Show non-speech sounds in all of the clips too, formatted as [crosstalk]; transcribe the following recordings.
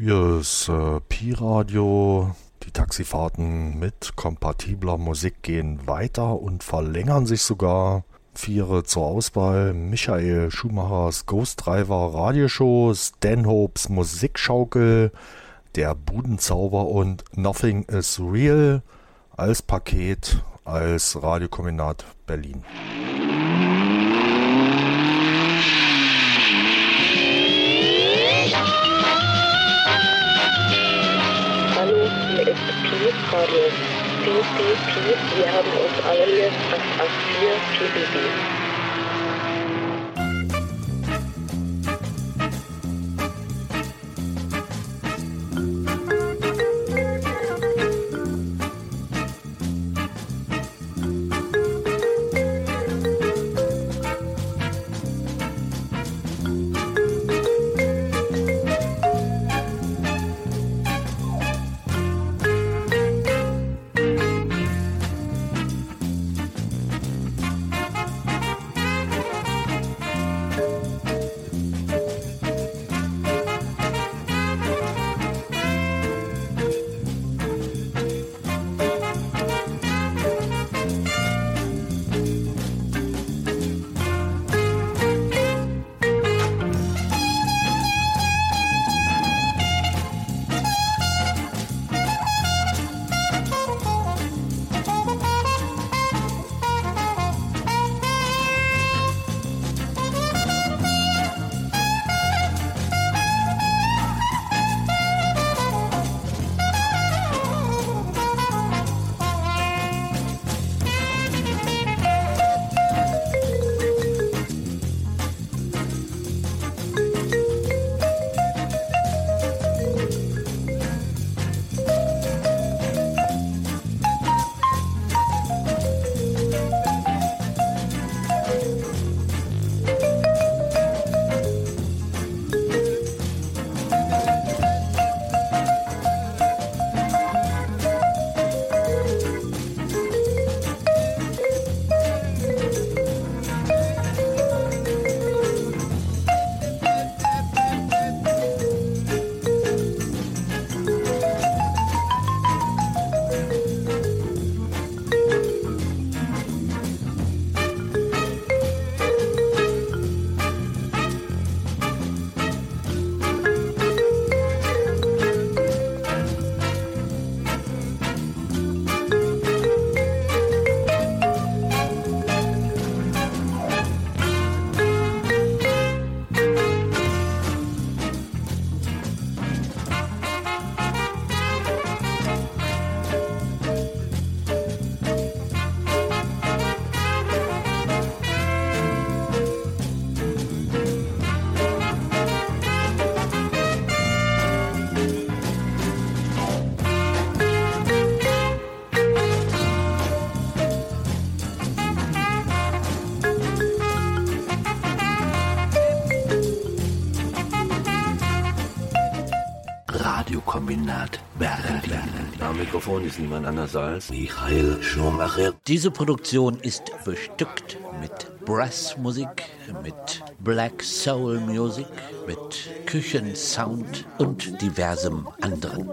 Hier ist äh, Pi-Radio. Die Taxifahrten mit kompatibler Musik gehen weiter und verlängern sich sogar. Viere zur Auswahl: Michael Schumachers Ghost Driver Radioshow, Stanhopes Musikschaukel, Der Budenzauber und Nothing is Real als Paket als Radiokombinat Berlin. Radio. PPP, wir haben uns alle hier 884 PPP. Niemand anders als Michael Schumacher. Diese Produktion ist bestückt mit Brassmusik, mit Black Soul Music, mit Küchensound und diversem anderen.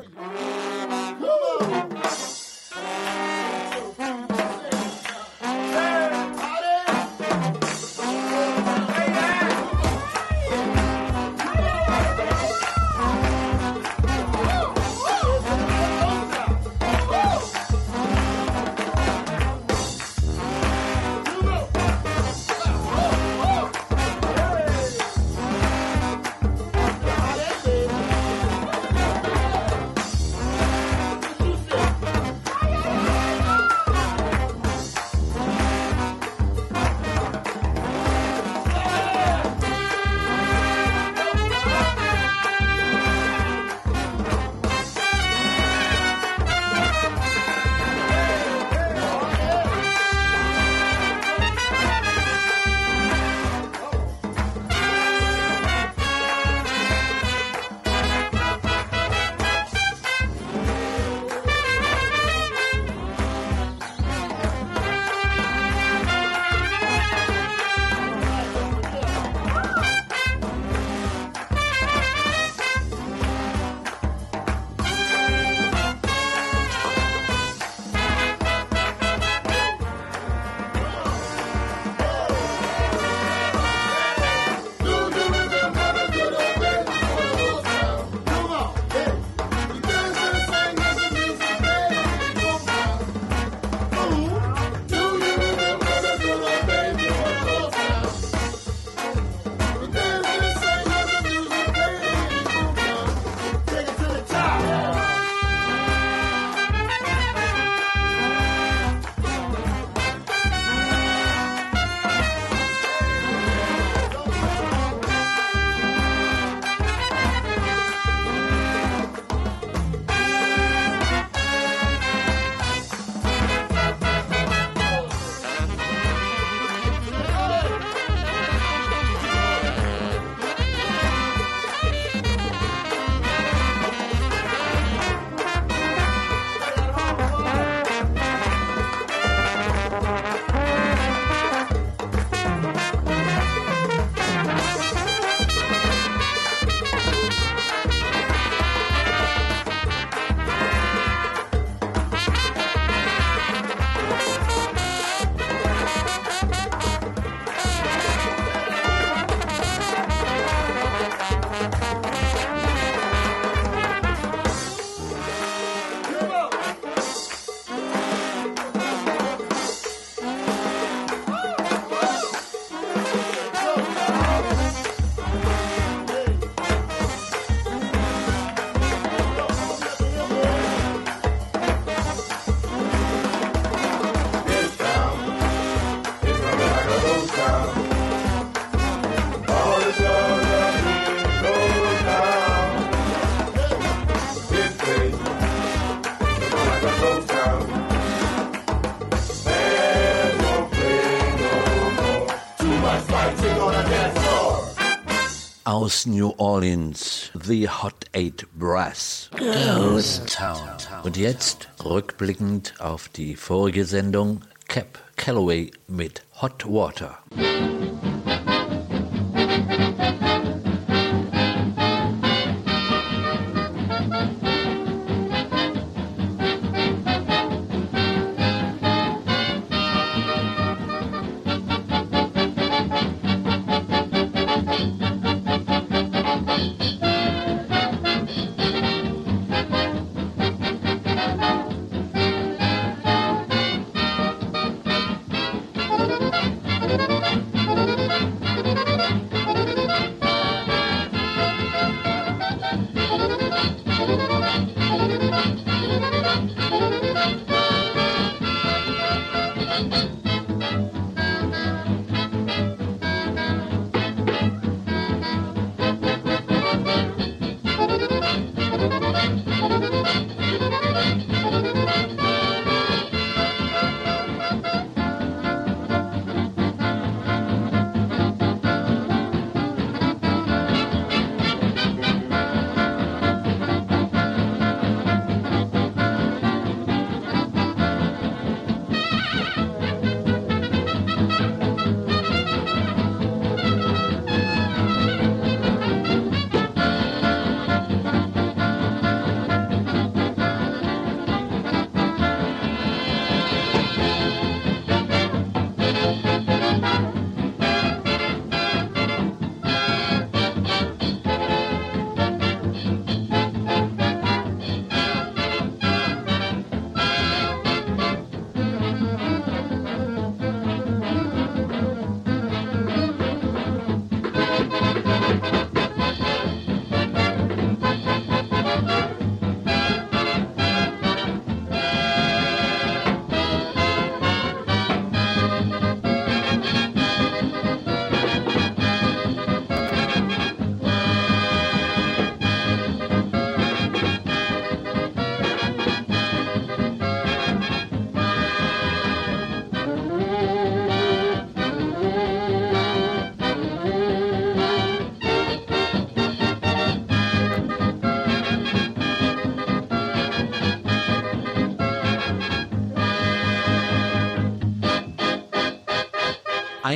Aus New Orleans, The Hot Eight Brass. Ghost Town. Und jetzt, rückblickend auf die vorige Sendung, Cap Calloway mit Hot Water.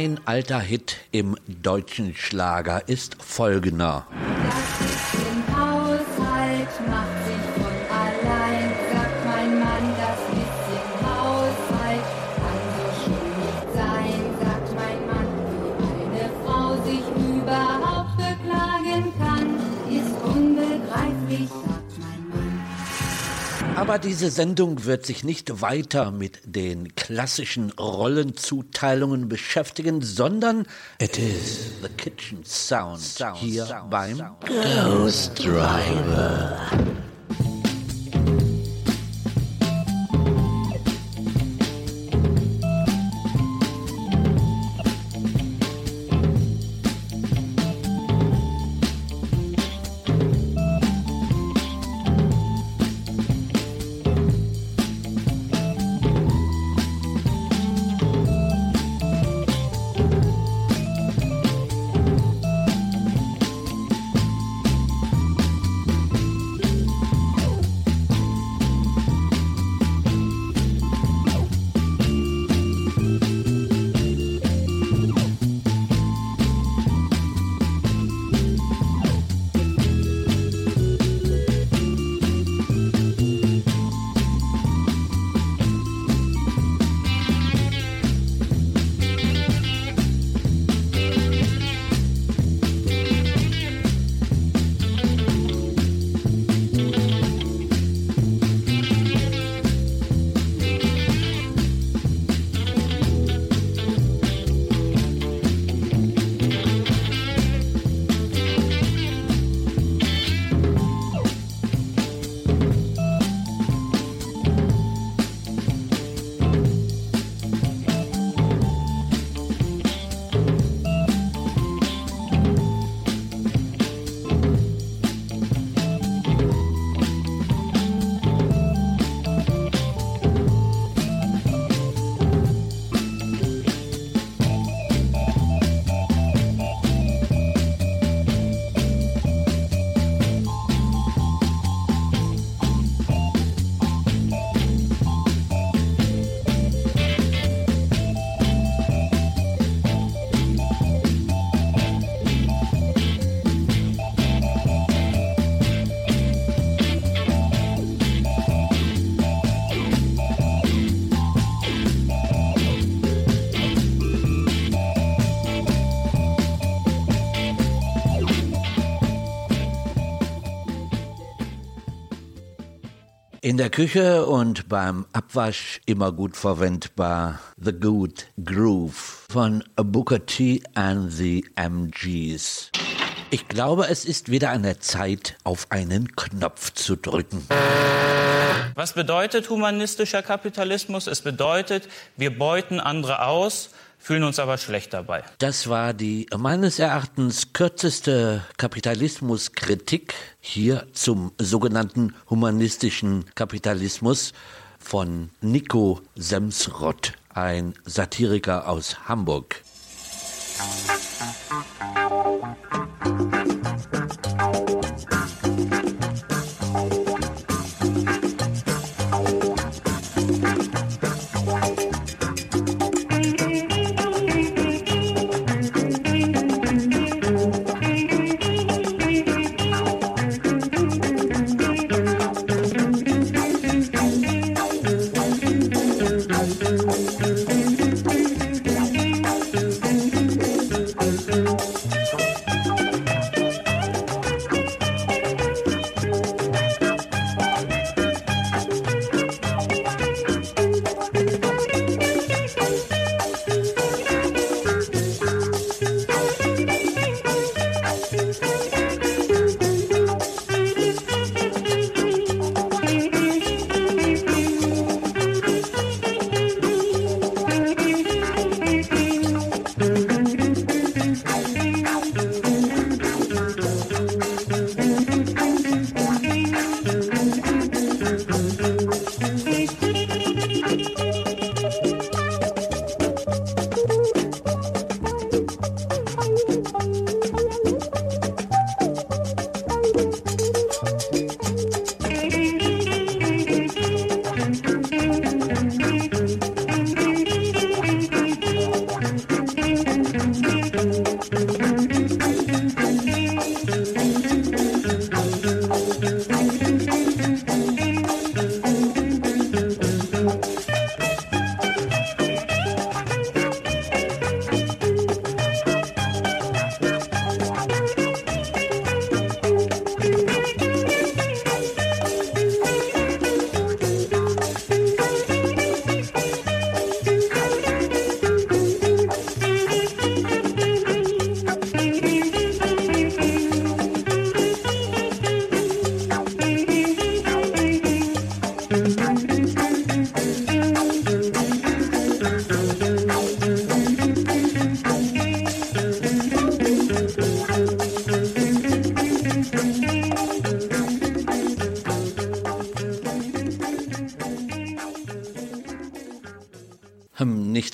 Ein alter Hit im deutschen Schlager ist folgender. Aber diese Sendung wird sich nicht weiter mit den klassischen Rollenzuteilungen beschäftigen, sondern it is the kitchen sound hier beim Ghost Driver. In der Küche und beim Abwasch immer gut verwendbar The Good Groove von Booker T and the MGs. Ich glaube, es ist wieder an der Zeit, auf einen Knopf zu drücken. Was bedeutet humanistischer Kapitalismus? Es bedeutet, wir beuten andere aus, fühlen uns aber schlecht dabei. Das war die meines Erachtens kürzeste Kapitalismuskritik hier zum sogenannten humanistischen Kapitalismus von Nico Semsrott, ein Satiriker aus Hamburg. nicht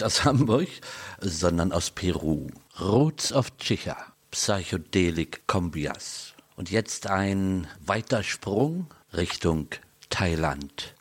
aus Hamburg, sondern aus Peru. Roots of Chicha, Psychedelic Combias. Und jetzt ein weiter Sprung Richtung Thailand.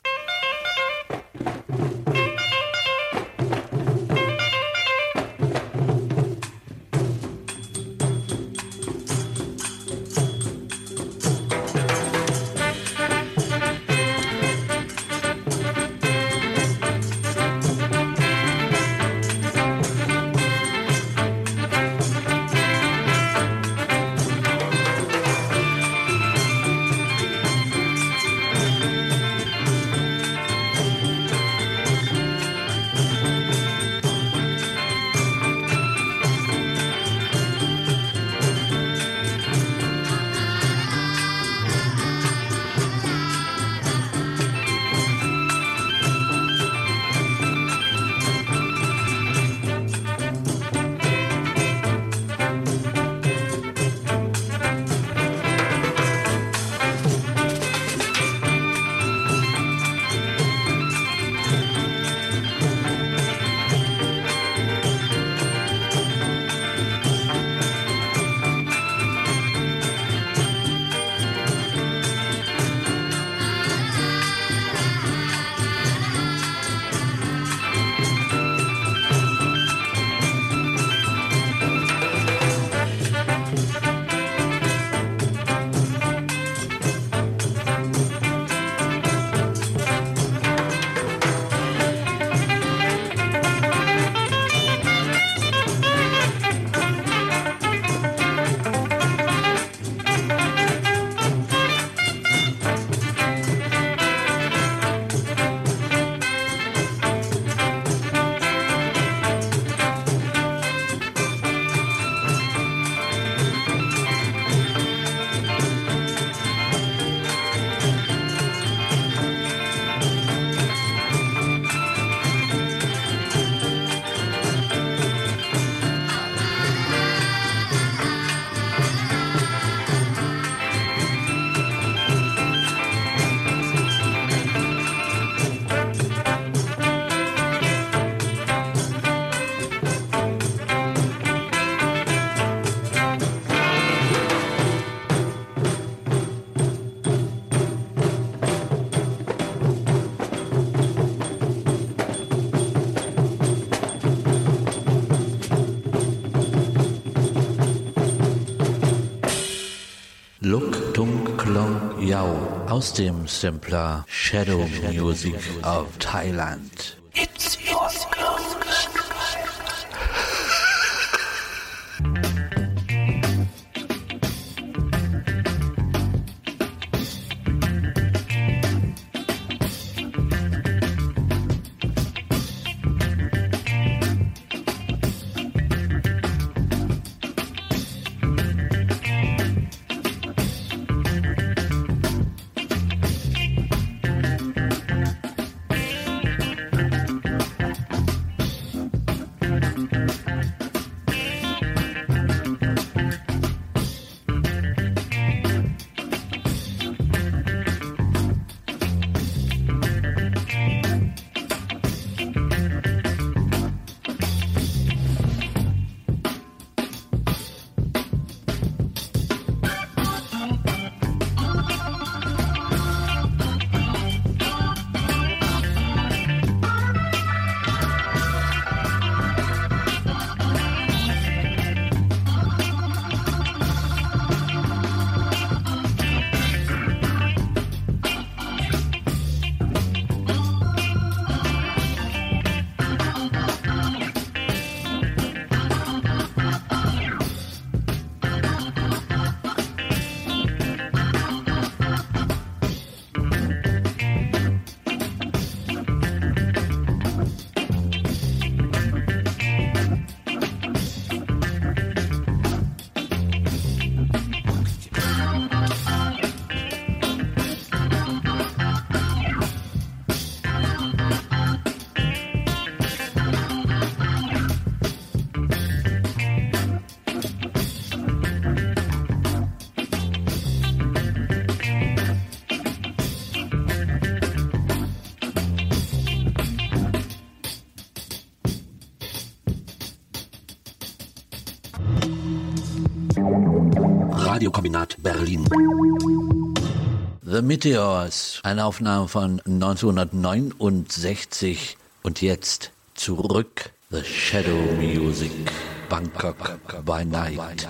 Aus dem Sampler Shadow Music of Thailand. Meteors, eine Aufnahme von 1969 und jetzt zurück The Shadow Music, Bangkok by Night.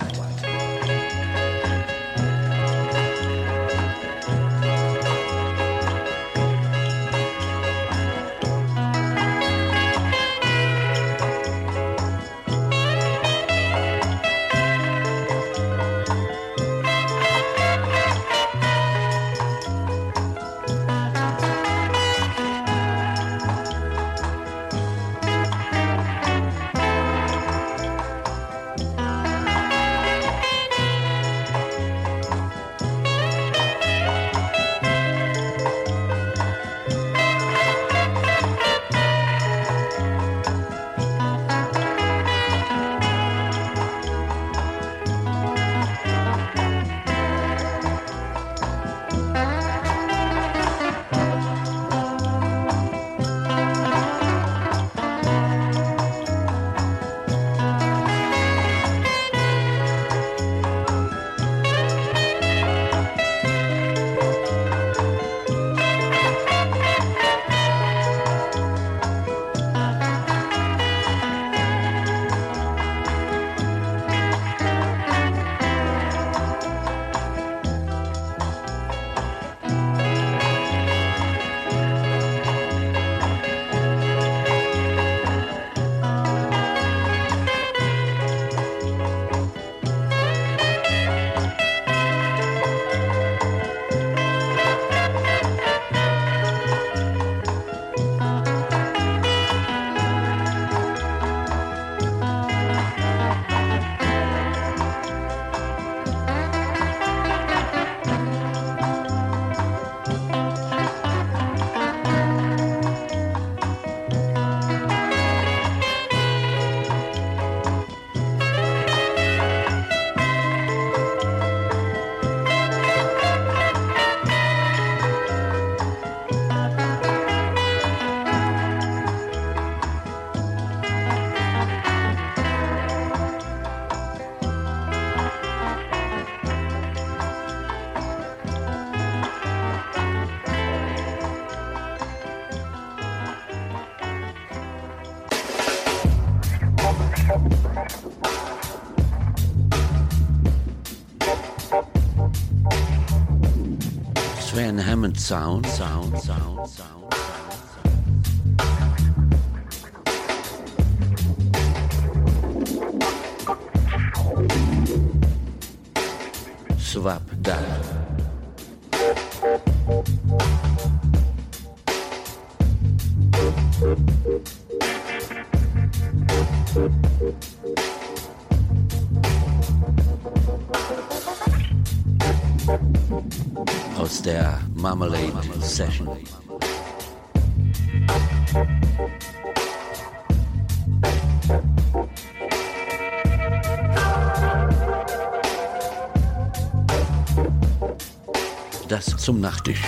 Diamond Sound, Sound, Sound, Sound. Session. Das zum Nachtisch.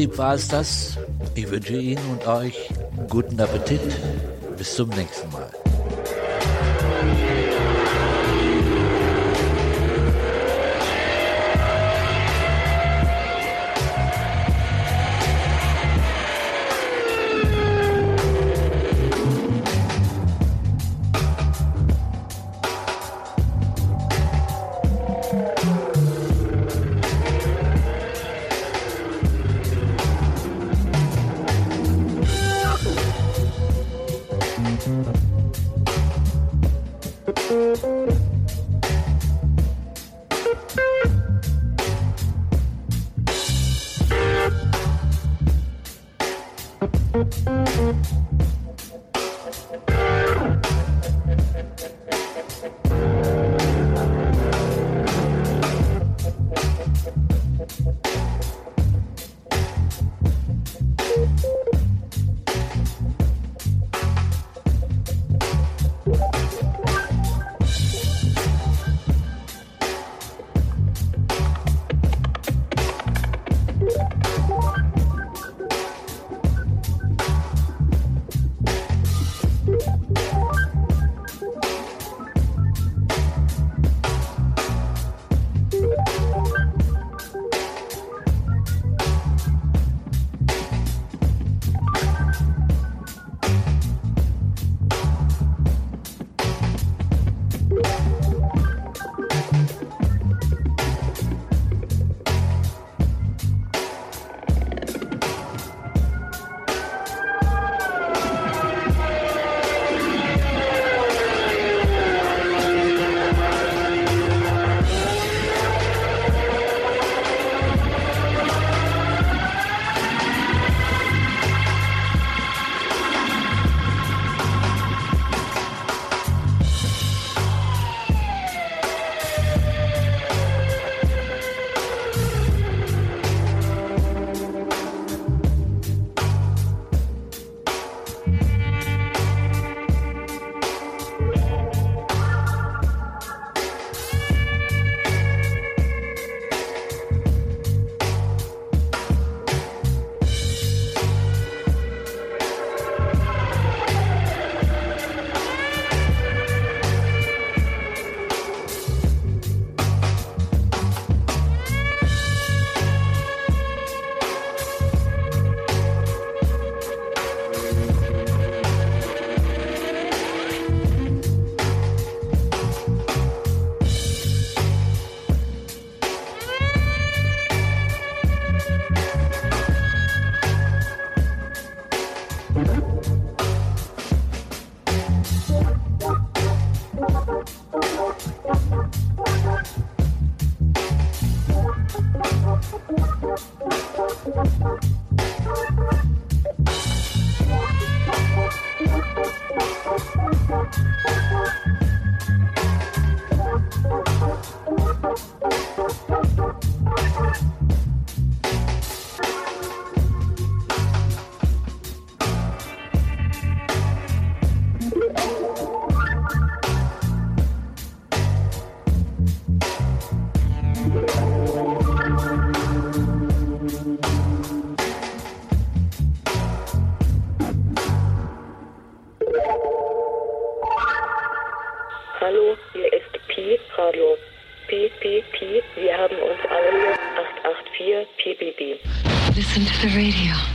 Prinzip war es das. Ich wünsche Ihnen und euch guten Appetit. Bis zum nächsten Mal. listen to the radio.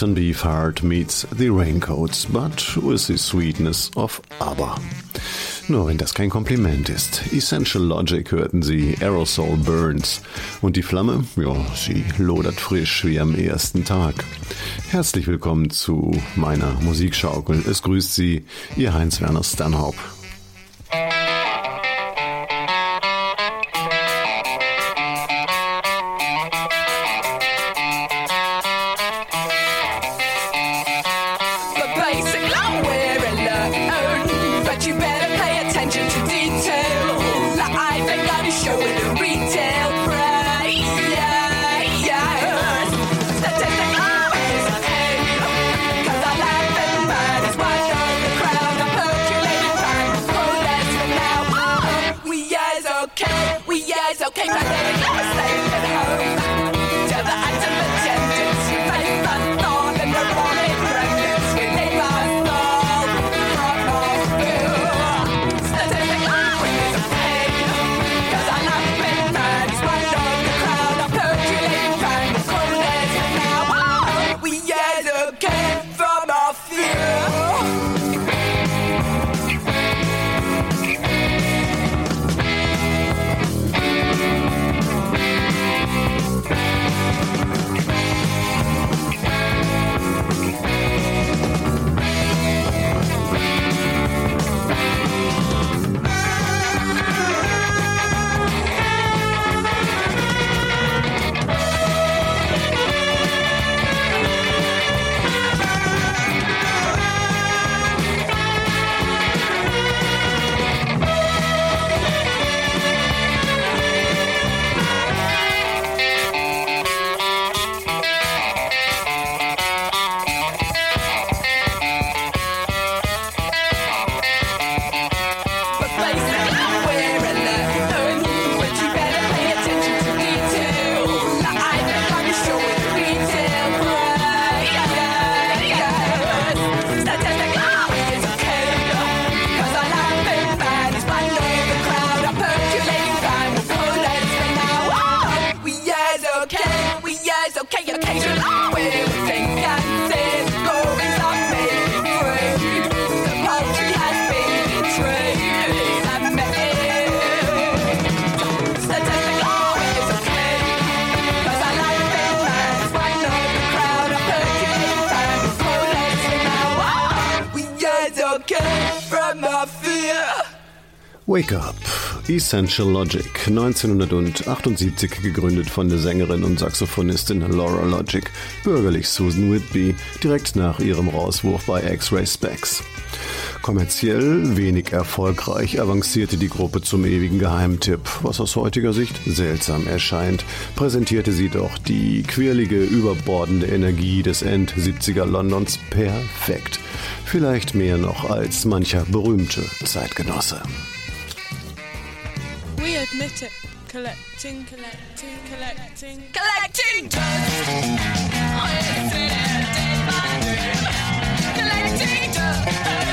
Captain Beefheart meets the Raincoats, but with the sweetness of ABBA. Nur wenn das kein Kompliment ist. Essential Logic hörten sie, Aerosol Burns. Und die Flamme? Ja, sie lodert frisch wie am ersten Tag. Herzlich willkommen zu meiner Musikschaukel. Es grüßt Sie, Ihr Heinz-Werner Stanhope. Essential Logic, 1978 gegründet von der Sängerin und Saxophonistin Laura Logic, bürgerlich Susan Whitby, direkt nach ihrem Rauswurf bei X-Ray Specs. Kommerziell wenig erfolgreich avancierte die Gruppe zum ewigen Geheimtipp, was aus heutiger Sicht seltsam erscheint, präsentierte sie doch die quirlige, überbordende Energie des End-70er Londons perfekt. Vielleicht mehr noch als mancher berühmte Zeitgenosse. Admit it. Collecting, collecting, collecting. Collecting dust. Oh, yes. Collecting dust.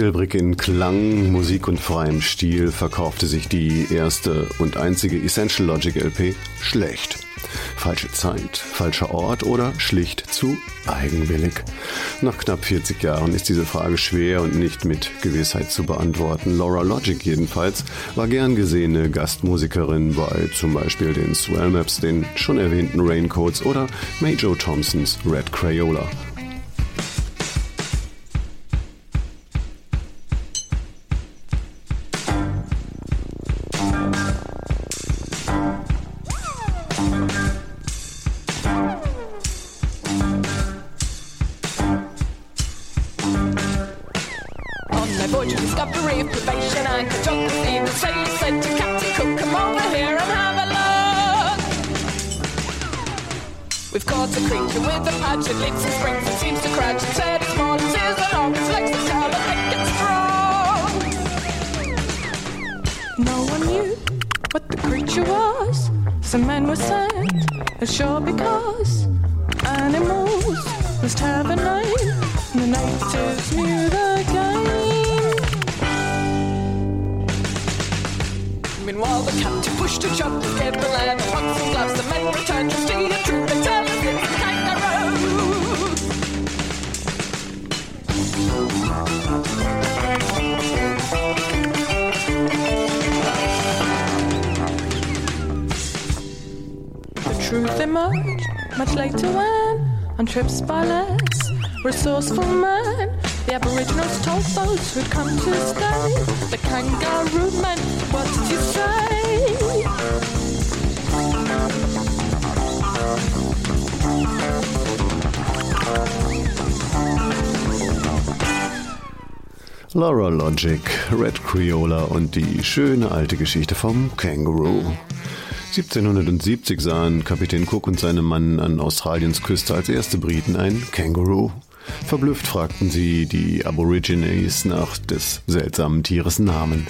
Quecksilbrig in Klang, Musik und freiem Stil verkaufte sich die erste und einzige Essential Logic LP schlecht. Falsche Zeit, falscher Ort oder schlicht zu eigenwillig? Nach knapp 40 Jahren ist diese Frage schwer und nicht mit Gewissheit zu beantworten. Laura Logic jedenfalls war gern gesehene Gastmusikerin bei zum Beispiel den Swell Maps, den schon erwähnten Raincoats oder Major Thompsons Red Crayola. And the sailor said Captain Cook, come over here and have a look. We've caught a creature with a patch that lives and springs and seems to crouch its head as small as his and long its legs to tell and thick and strong. No one knew what the creature was. Some men were sent ashore because animals must have a name. The natives knew the game. Pushed chop to get the land. Pots and gloves, the men returned to see the us it's a kangaroo. The truth emerged much later when, on trips by less resourceful men, the Aboriginals told those who'd come to stay. The kangaroo men, what did you say? Laura Logic, Red Creola und die schöne alte Geschichte vom Känguru. 1770 sahen Kapitän Cook und seine Mann an Australiens Küste als erste Briten ein Känguru. Verblüfft fragten sie die Aborigines nach des seltsamen Tieres Namen.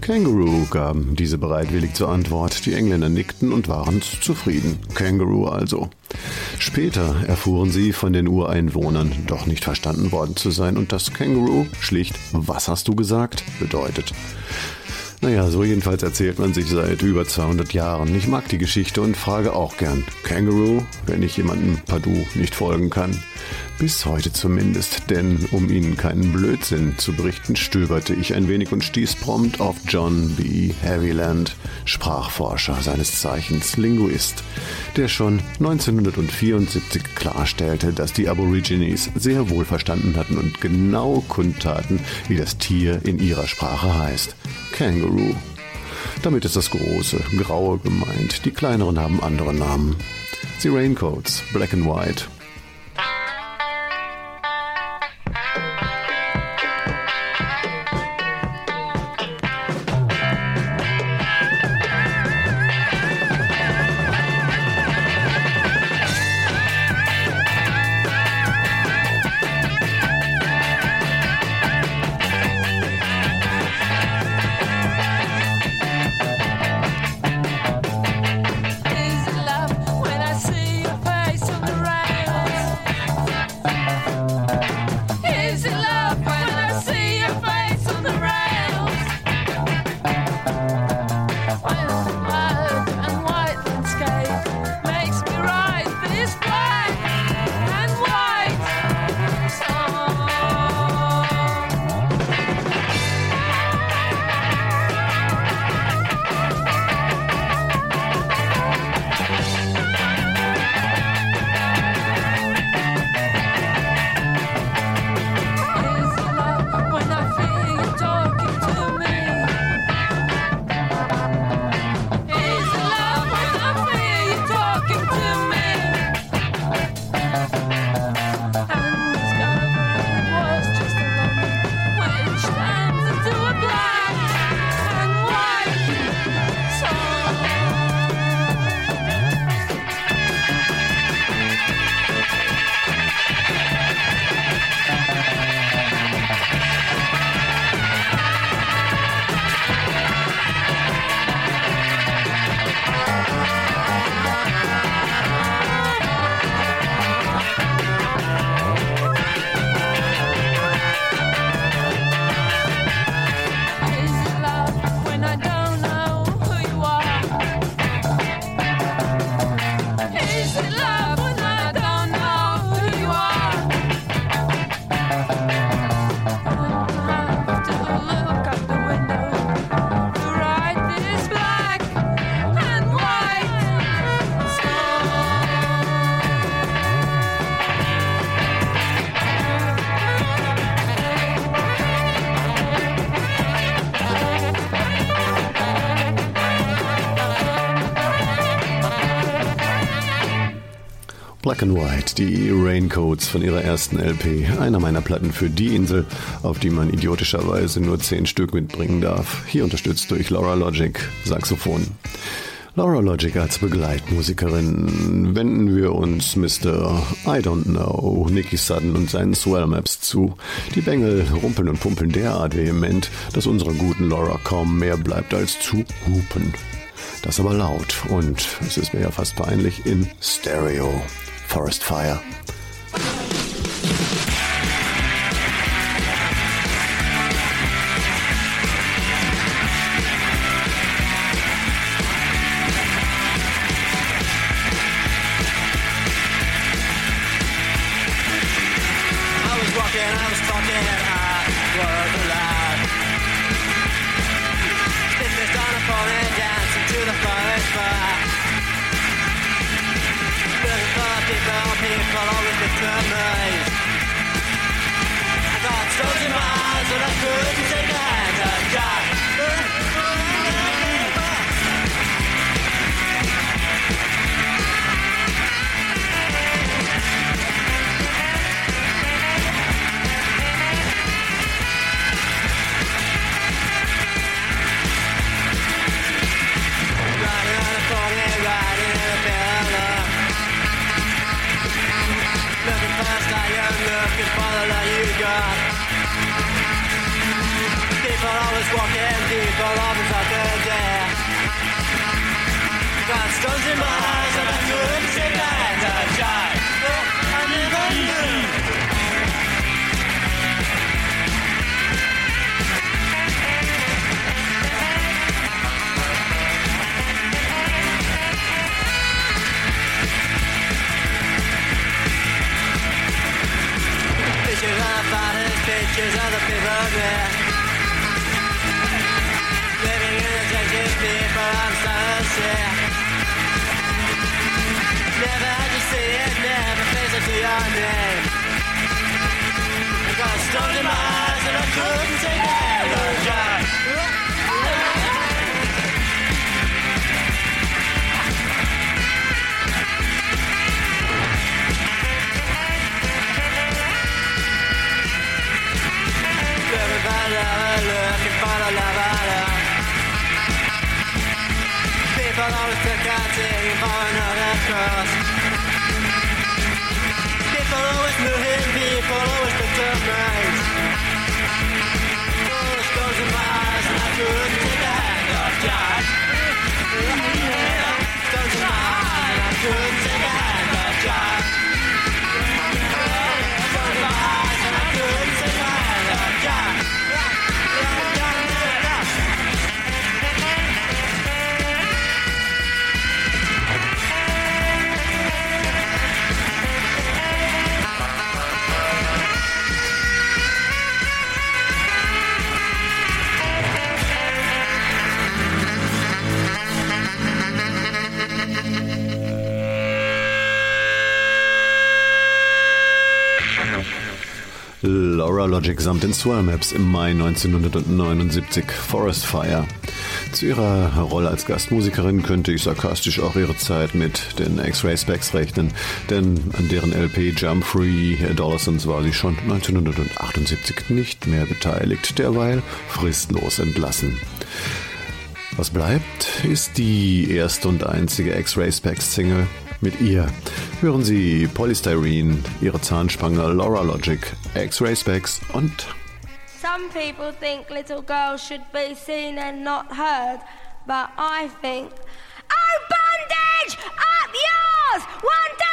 Kangaroo gaben diese bereitwillig zur Antwort. Die Engländer nickten und waren zufrieden. Kangaroo also. Später erfuhren sie von den Ureinwohnern, doch nicht verstanden worden zu sein und das Kangaroo schlicht Was hast du gesagt? bedeutet. Naja, so jedenfalls erzählt man sich seit über 200 Jahren. Ich mag die Geschichte und frage auch gern Kangaroo, wenn ich jemandem Padu nicht folgen kann. Bis heute zumindest, denn um Ihnen keinen Blödsinn zu berichten, stöberte ich ein wenig und stieß prompt auf John B. Heavyland, Sprachforscher seines Zeichens Linguist, der schon 1974 klarstellte, dass die Aborigines sehr wohl verstanden hatten und genau kundtaten, wie das Tier in ihrer Sprache heißt. Kangaroo. Damit ist das große, graue gemeint. Die kleineren haben andere Namen. Die Raincoats, Black and White. Black and White, die Raincoats von ihrer ersten LP, einer meiner Platten für die Insel, auf die man idiotischerweise nur 10 Stück mitbringen darf. Hier unterstützt durch Laura Logic, Saxophon. Laura Logic als Begleitmusikerin wenden wir uns Mr. I Don't Know, Nicky Sudden und seinen Swell Maps zu. Die Bengel rumpeln und pumpeln derart vehement, dass unserer guten Laura kaum mehr bleibt als zu hupen. Das aber laut und es ist mir ja fast peinlich in Stereo. Forest Fire. People always. People always the in my eyes and I couldn't take and I couldn't Laura Logic samt den Swell Maps im Mai 1979 Forest Fire. Zu ihrer Rolle als Gastmusikerin könnte ich sarkastisch auch ihre Zeit mit den X-Ray Specs rechnen, denn an deren LP Jump Free Adolescence war sie schon 1978 nicht mehr beteiligt, derweil fristlos entlassen. Was bleibt, ist die erste und einzige X-Ray Specs Single. Mit ihr hören Sie Polystyrene, ihre Zahnspange Laura Logic, X-Ray Spex und Some people think little girls should be seen and not heard, but I think. Oh, bondage! Up yours! One, two,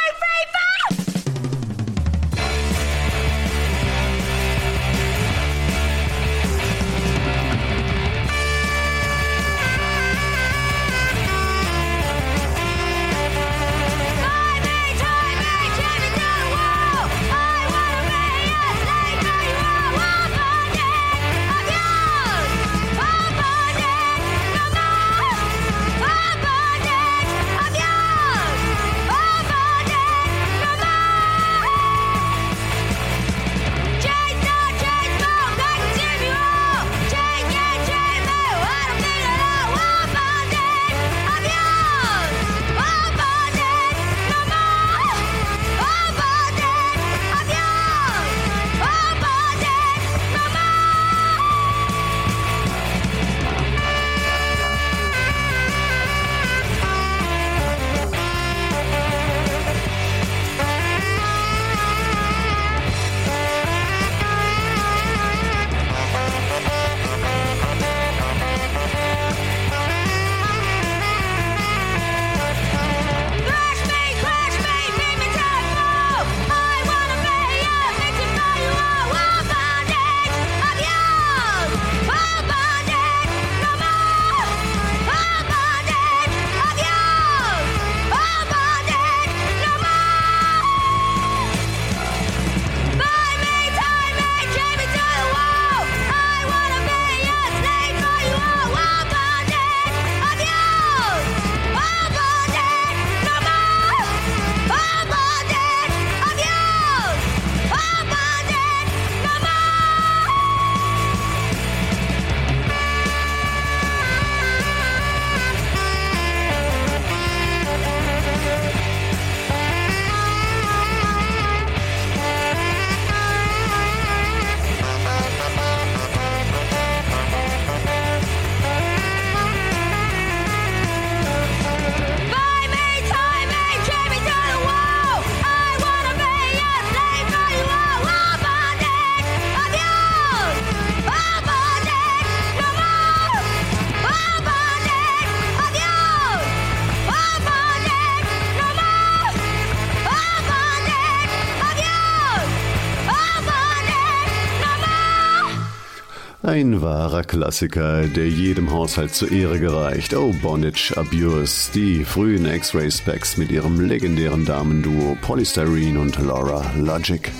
Ein wahrer Klassiker, der jedem Haushalt zur Ehre gereicht. Oh, Bondage Abuse, die frühen X-Ray Specs mit ihrem legendären Damenduo Polystyrene und Laura Logic.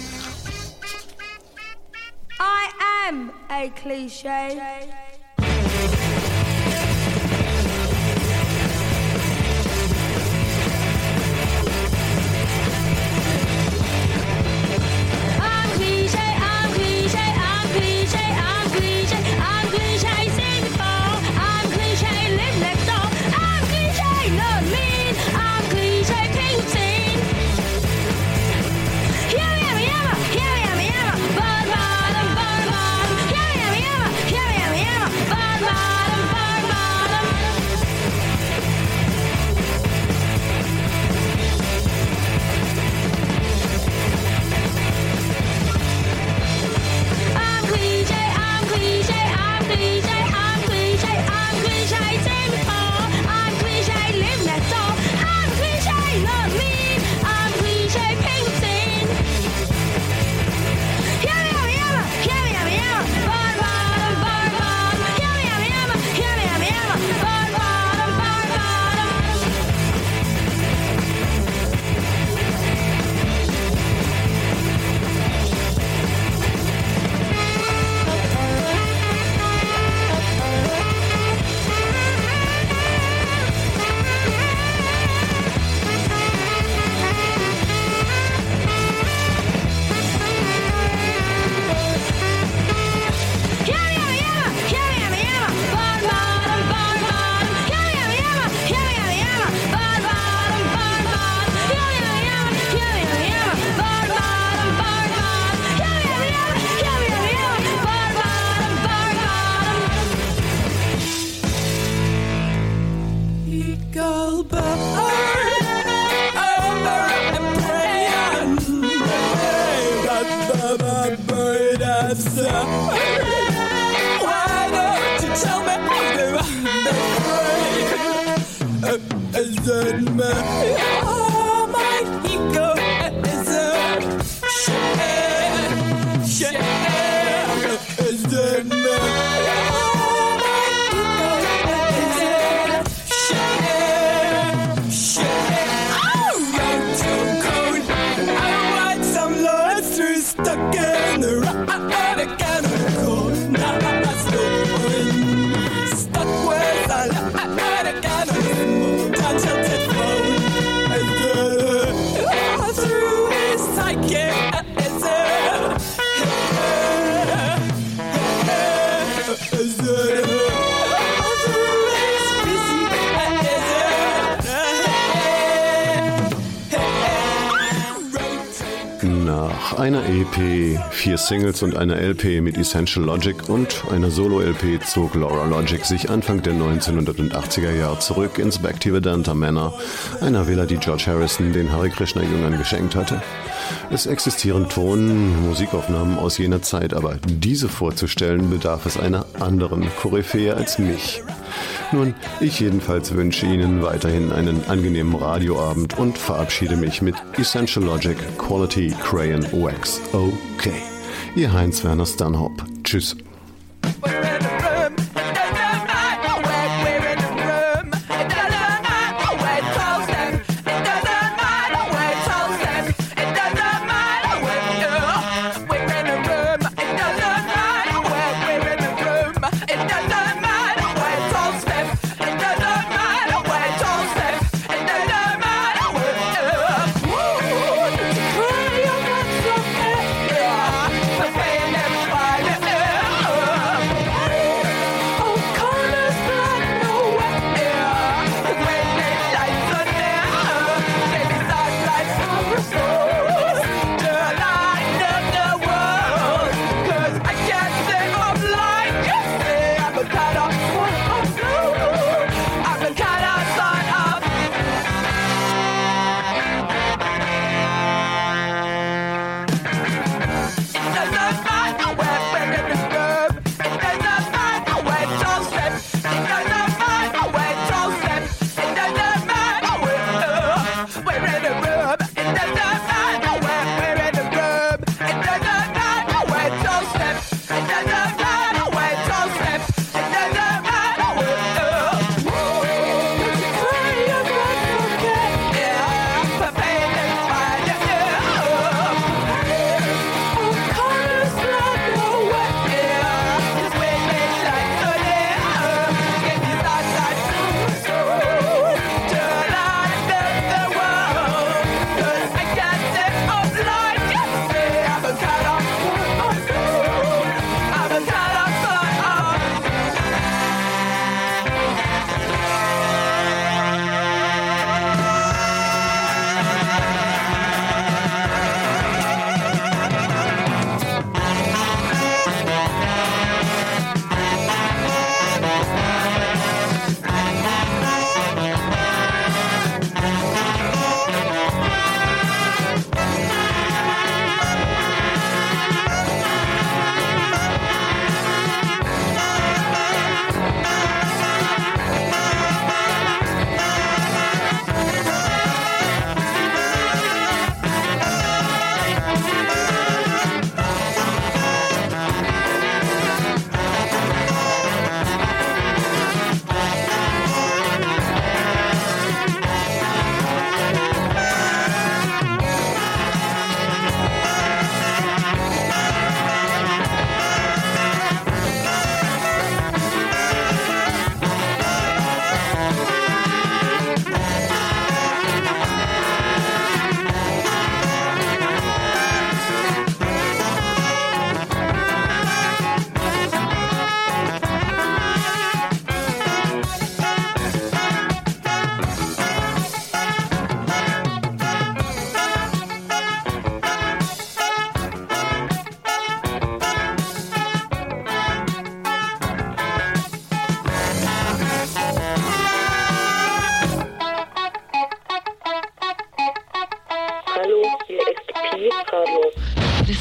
I am a cliche. Vier Singles und einer LP mit Essential Logic und einer Solo-LP zog Laura Logic sich Anfang der 1980er Jahre zurück ins Bhaktivedanta Manor, einer Villa, die George Harrison den Hare Krishna Jüngern geschenkt hatte. Es existieren Ton, Musikaufnahmen aus jener Zeit, aber diese vorzustellen bedarf es einer anderen Koryphäe als mich. Nun, ich jedenfalls wünsche Ihnen weiterhin einen angenehmen Radioabend und verabschiede mich mit Essential Logic Quality Crayon Wax. Okay. Ihr Heinz-Werner Stanhope. Tschüss.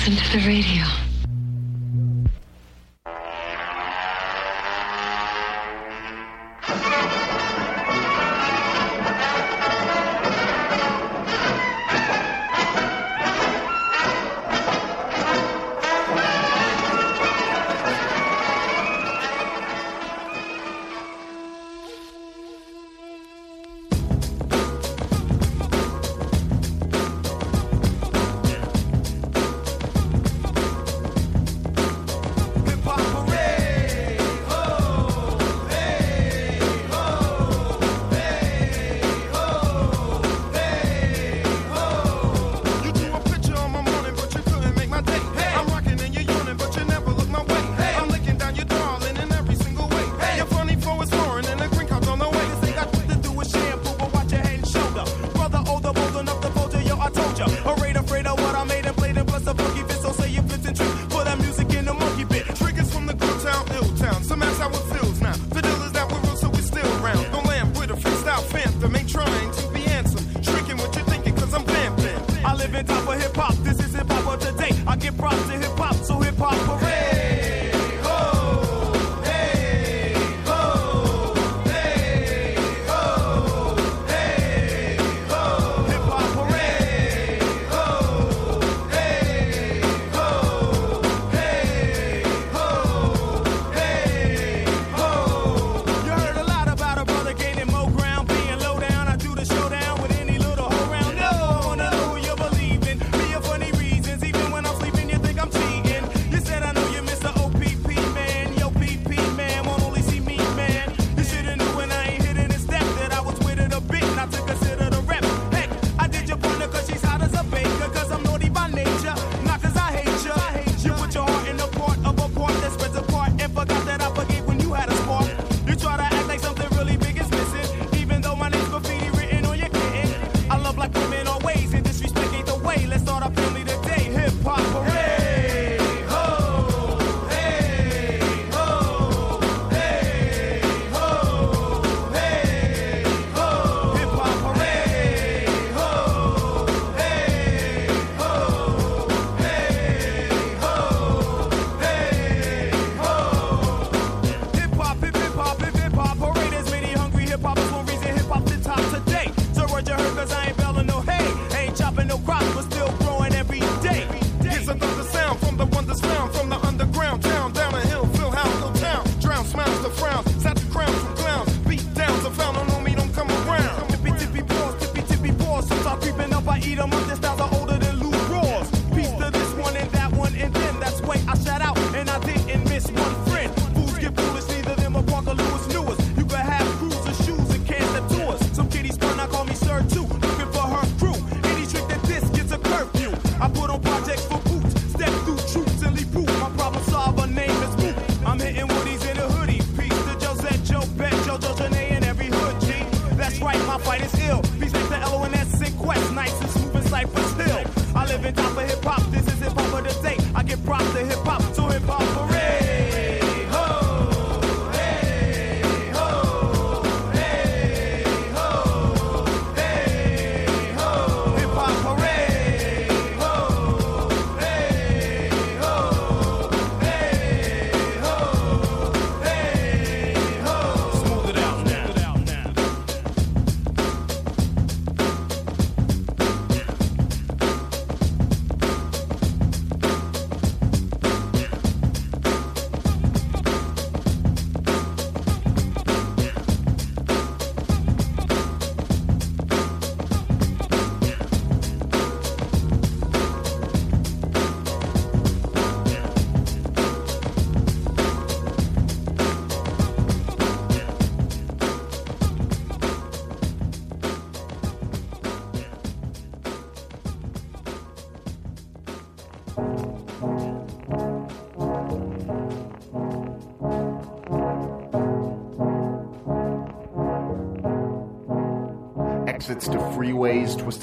listen to the radio.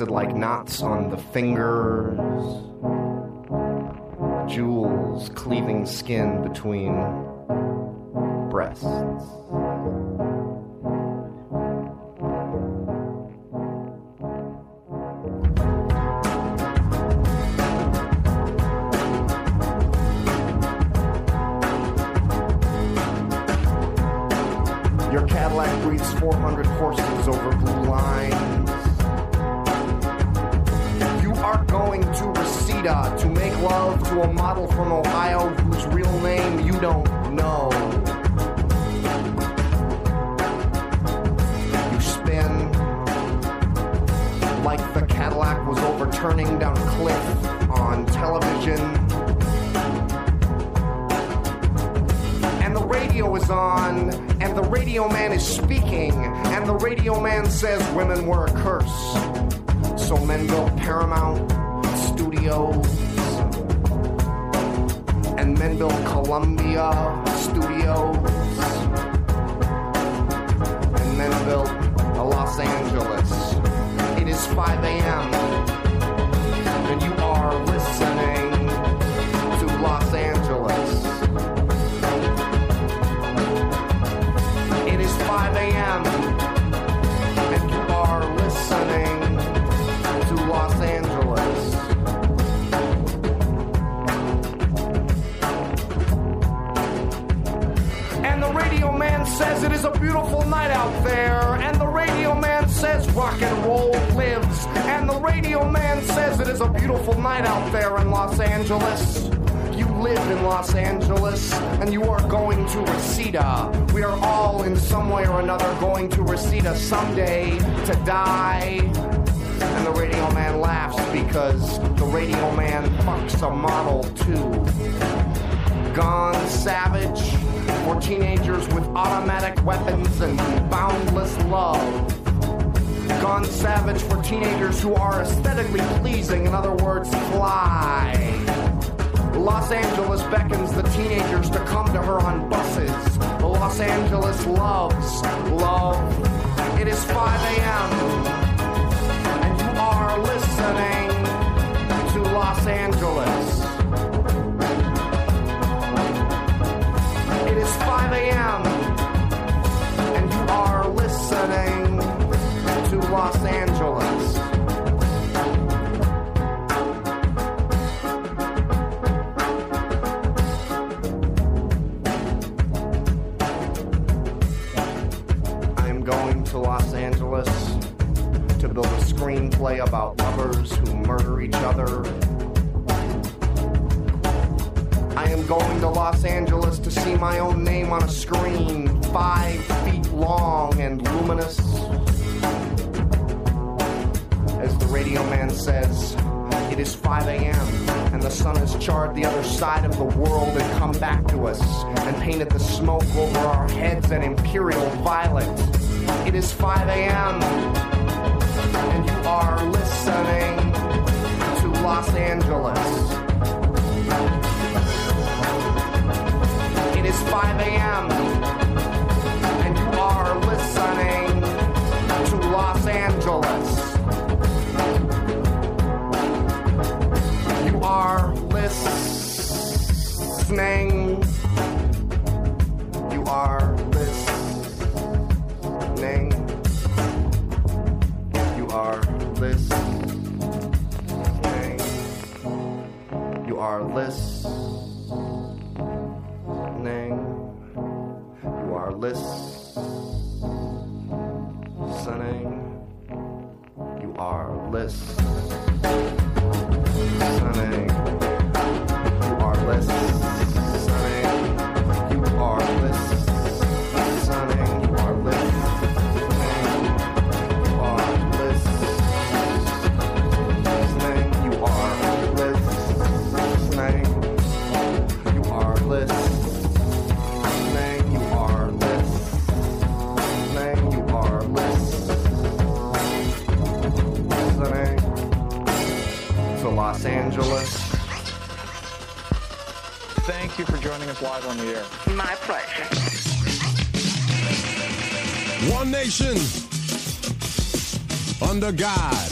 like knots on the fingers, jewels cleaving skin between breasts. nation under God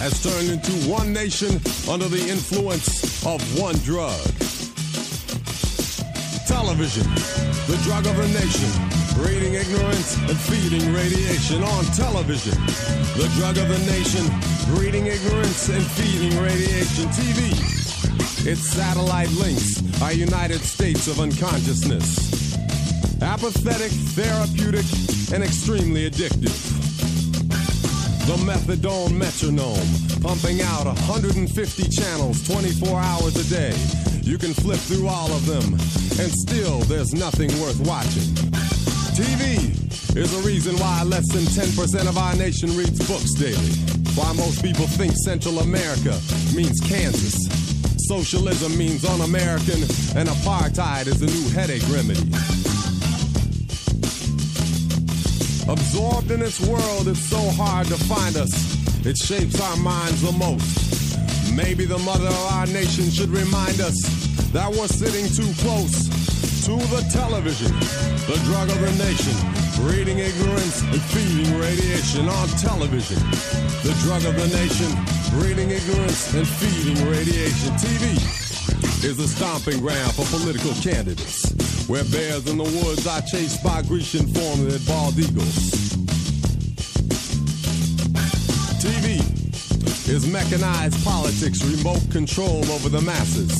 has turned into one nation under the influence of one drug. Television, the drug of a nation, breeding ignorance and feeding radiation. On television, the drug of a nation, breeding ignorance and feeding radiation. TV, its satellite links are United States of unconsciousness. Apathetic, therapeutic, and extremely addictive. The methadone metronome, pumping out 150 channels 24 hours a day. You can flip through all of them, and still there's nothing worth watching. TV is the reason why less than 10% of our nation reads books daily. Why most people think Central America means Kansas. Socialism means un American, and apartheid is the new headache remedy. Absorbed in its world, it's so hard to find us. It shapes our minds the most. Maybe the mother of our nation should remind us that we're sitting too close to the television, the drug of the nation, breeding ignorance and feeding radiation on television. The drug of the nation, breeding ignorance and feeding radiation. TV is a stomping ground for political candidates, where bears in the woods are chased by Grecian formed bald eagles. TV is mechanized politics, remote control over the masses,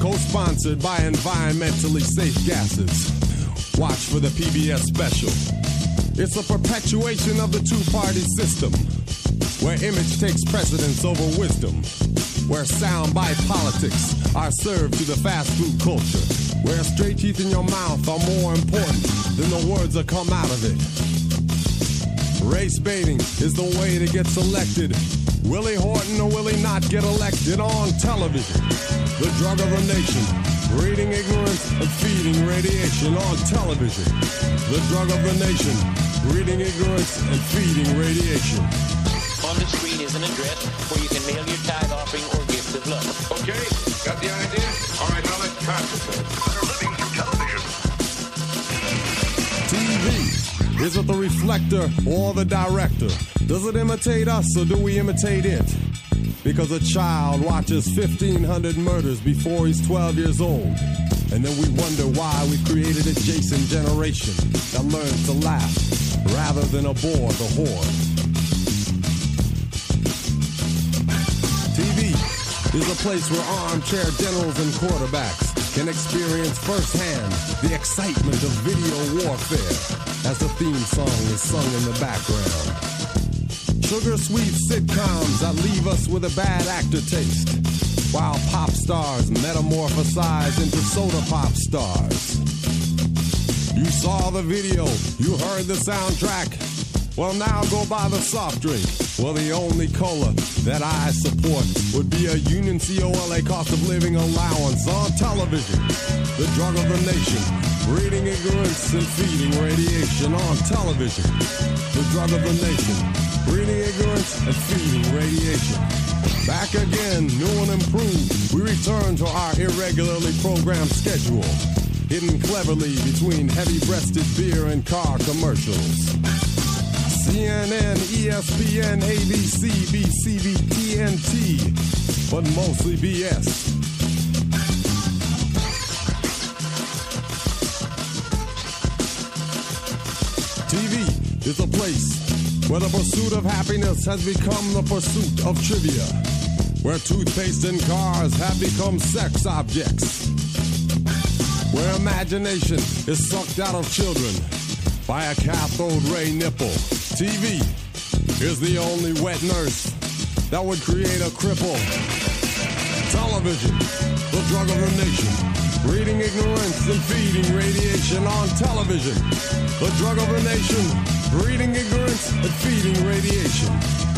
co-sponsored by environmentally safe gases. Watch for the PBS special. It's a perpetuation of the two-party system, where image takes precedence over wisdom, where soundbite politics are served to the fast food culture, where straight teeth in your mouth are more important than the words that come out of it. Race baiting is the way to get selected. Willie Horton or will he not get elected on television? The drug of the nation, breeding ignorance and feeding radiation on television. The drug of the nation, breeding ignorance and feeding radiation. On the screen is an address where you can mail your tithe offering or gift of love. Okay, got the idea? All right, now let's concentrate. Is it the reflector or the director? Does it imitate us or do we imitate it? Because a child watches 1,500 murders before he's 12 years old. And then we wonder why we created a Jason generation that learns to laugh rather than abhor the horde. TV is a place where armchair generals and quarterbacks can experience firsthand the excitement of video warfare as the theme song is sung in the background. Sugar sweet sitcoms that leave us with a bad actor taste, while pop stars metamorphosize into soda pop stars. You saw the video, you heard the soundtrack. Well, now go buy the soft drink. Well, the only cola that I support would be a Union COLA cost of living allowance on television. The drug of the nation, breeding ignorance and feeding radiation on television. The drug of the nation, breeding ignorance and feeding radiation. Back again, new and improved, we return to our irregularly programmed schedule, hidden cleverly between heavy-breasted beer and car commercials. CNN, ESPN, ABC, BCB, TNT, but mostly BS. Is a place where the pursuit of happiness has become the pursuit of trivia, where toothpaste and cars have become sex objects, where imagination is sucked out of children by a cathode ray nipple. TV is the only wet nurse that would create a cripple. Television, the drug of the nation. Breeding ignorance and feeding radiation on television. The drug of the nation. Breeding ignorance and feeding radiation.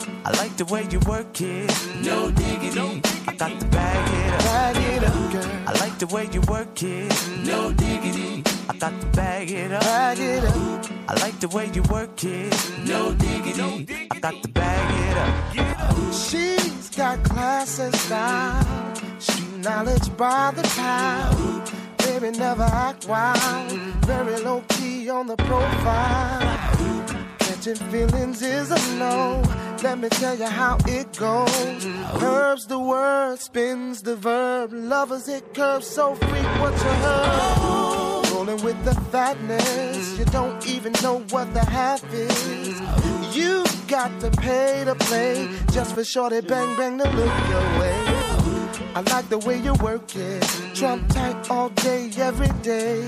I like the way you work it. No diggity. I got to bag it up. Bag it up, girl. I like the way you work it. No diggity. I got to bag it up. Bag it up. I like the way you work it. No diggity. I got to bag it up. She's got class and style, street knowledge by the pound. Baby, never act wild, very low key on the profile. Catching feelings is a no. Let me tell you how it goes. Curves the word, spins the verb. Lovers it curves so frequent. Rolling with the fatness, you don't even know what the half is. You got to pay to play just for shorty bang bang to look your way. I like the way you work it, Trump tight all day, every day.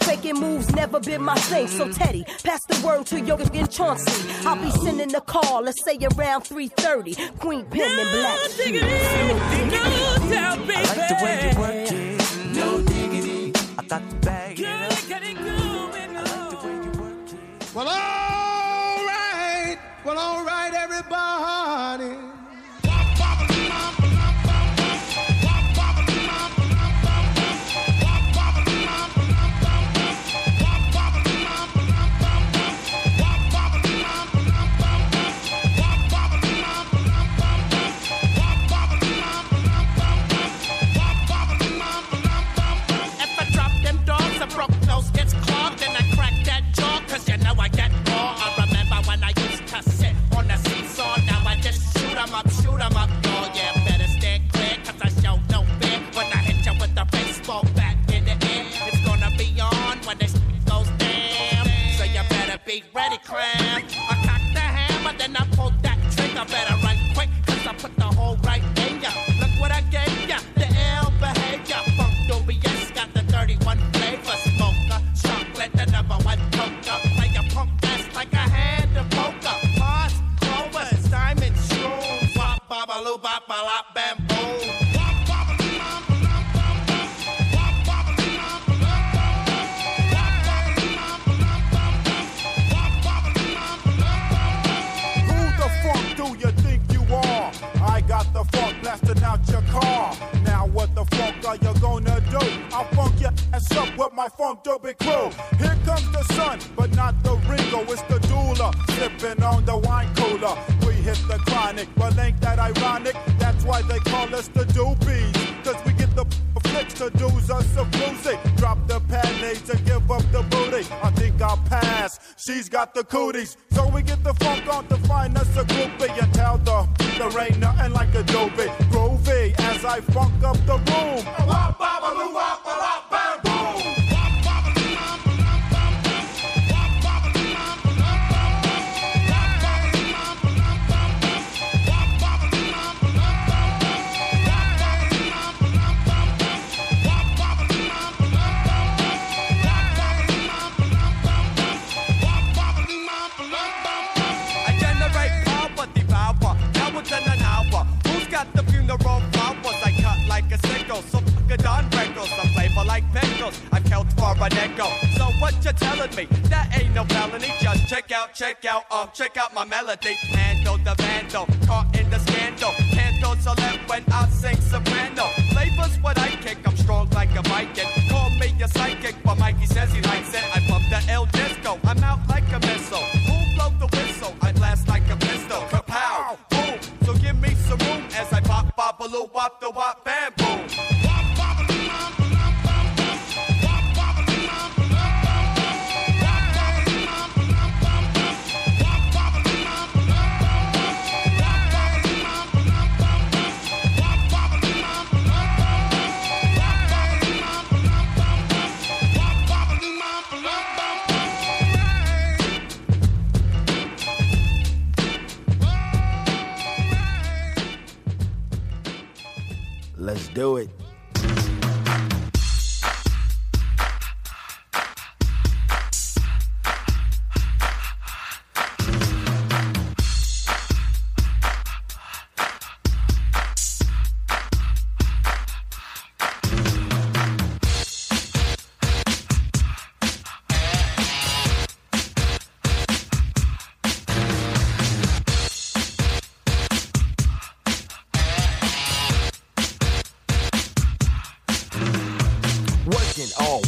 Faking moves never been my thing. So Teddy, pass the word to your and Chauncey. I'll be sending the call, let's say around 3:30. Queen Pen and Black. Sheep. I like the way you work it. No diggity. I got to bag it up. Well, all right. Well, all right, everybody.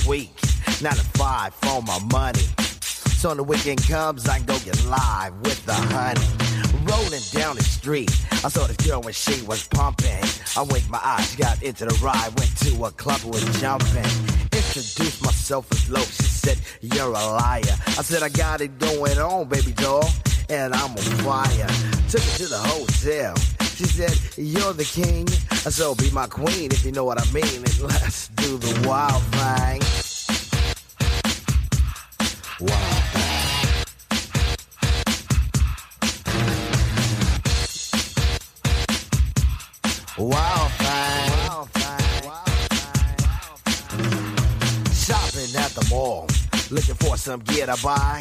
Week, nine to five for my money. So when the weekend comes, I go get live with the honey. Rolling down the street, I saw this girl when she was pumping. I winked my eyes, got into the ride, went to a club, was jumping. Introduced myself as low, she said, You're a liar. I said, I got it going on, baby doll, and I'm on fire. Took her to the hotel. She said, You're the king. "Oh, Be my queen if you know what I mean. And let's do the wild thing. Wild thing. Wild thing. Wild thing. Shopping at the mall, looking for some gear to buy.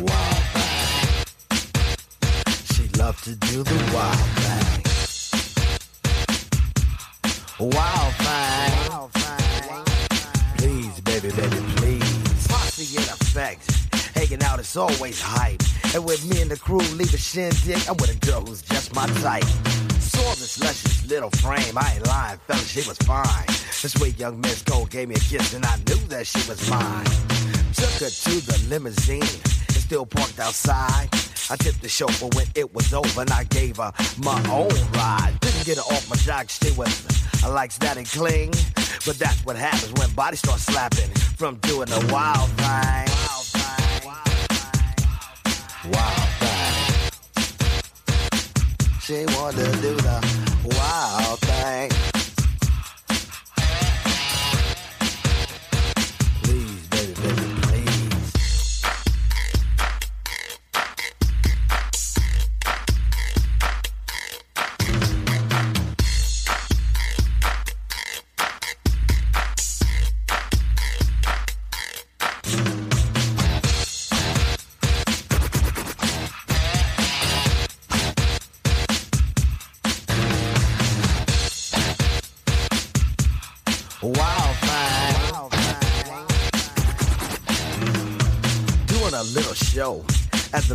Wild. She loved to do the wild thing. Wild thing. Wild thing. Please, baby, baby, please. Posse in effect. Hanging out is always hype. And with me and the crew leave a shindig, I'm with a girl who's just my type. Saw this luscious little frame. I ain't lying, fella, she was fine. This sweet young Miss Gold gave me a kiss, and I knew that she was mine. Took her to the limousine. Still parked outside. I tipped the chauffeur when it was over, and I gave her my own ride. Didn't get her off my jock, she was. I like that and cling, but that's what happens when bodies start slapping from doing the wild thing. Wild thing. Wild thing. She wanted to do the wild thing.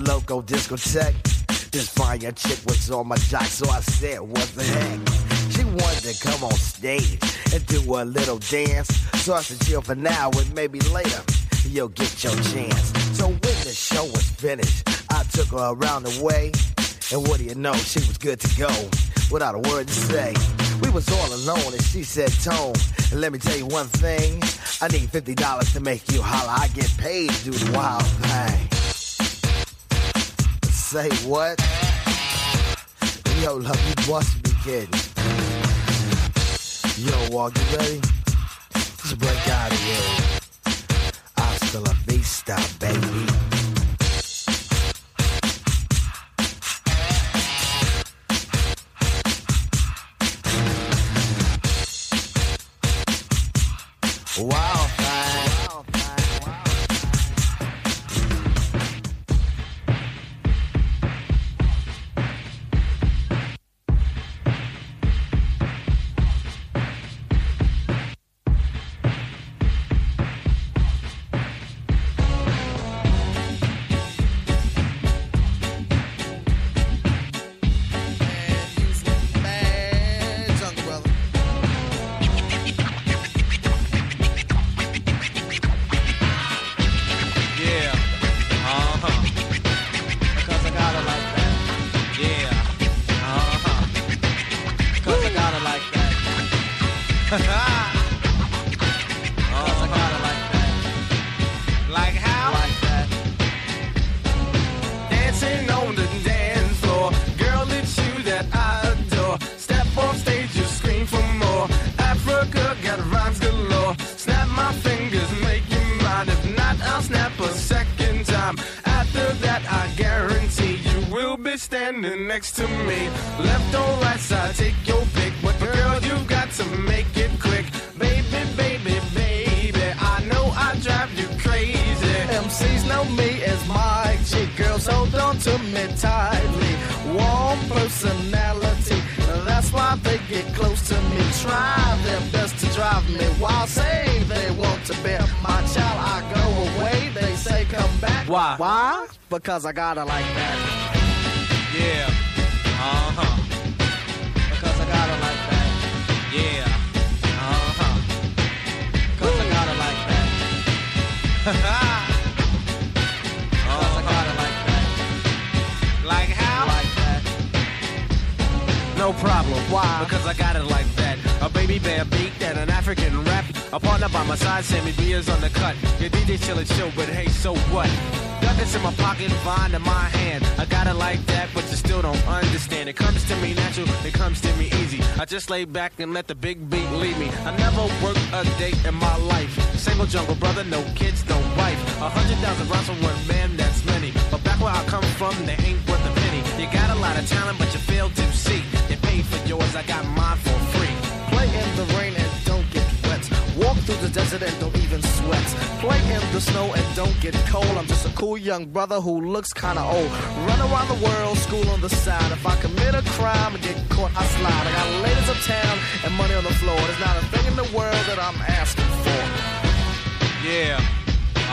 Local discotheque. This young chick was on my jock, so I said, what the heck? She wanted to come on stage and do a little dance. So I said, chill for now and maybe later you'll get your chance. So when the show was finished, I took her around the way. And what do you know, she was good to go without a word to say. We was all alone and she said, Tone, and let me tell you one thing. I need $50 to make you holler. I get paid to do the wild thing. Say what? Yo, love, you must be kidding. Yo, walk, you ready? Just break out of here. Hasta la vista, baby. I got it like that. Back and let the young brother who looks kinda old. Run around the world, school on the side. If I commit a crime and get caught, I slide. I got ladies uptown and money on the floor. There's not a thing in the world that I'm asking for. Yeah.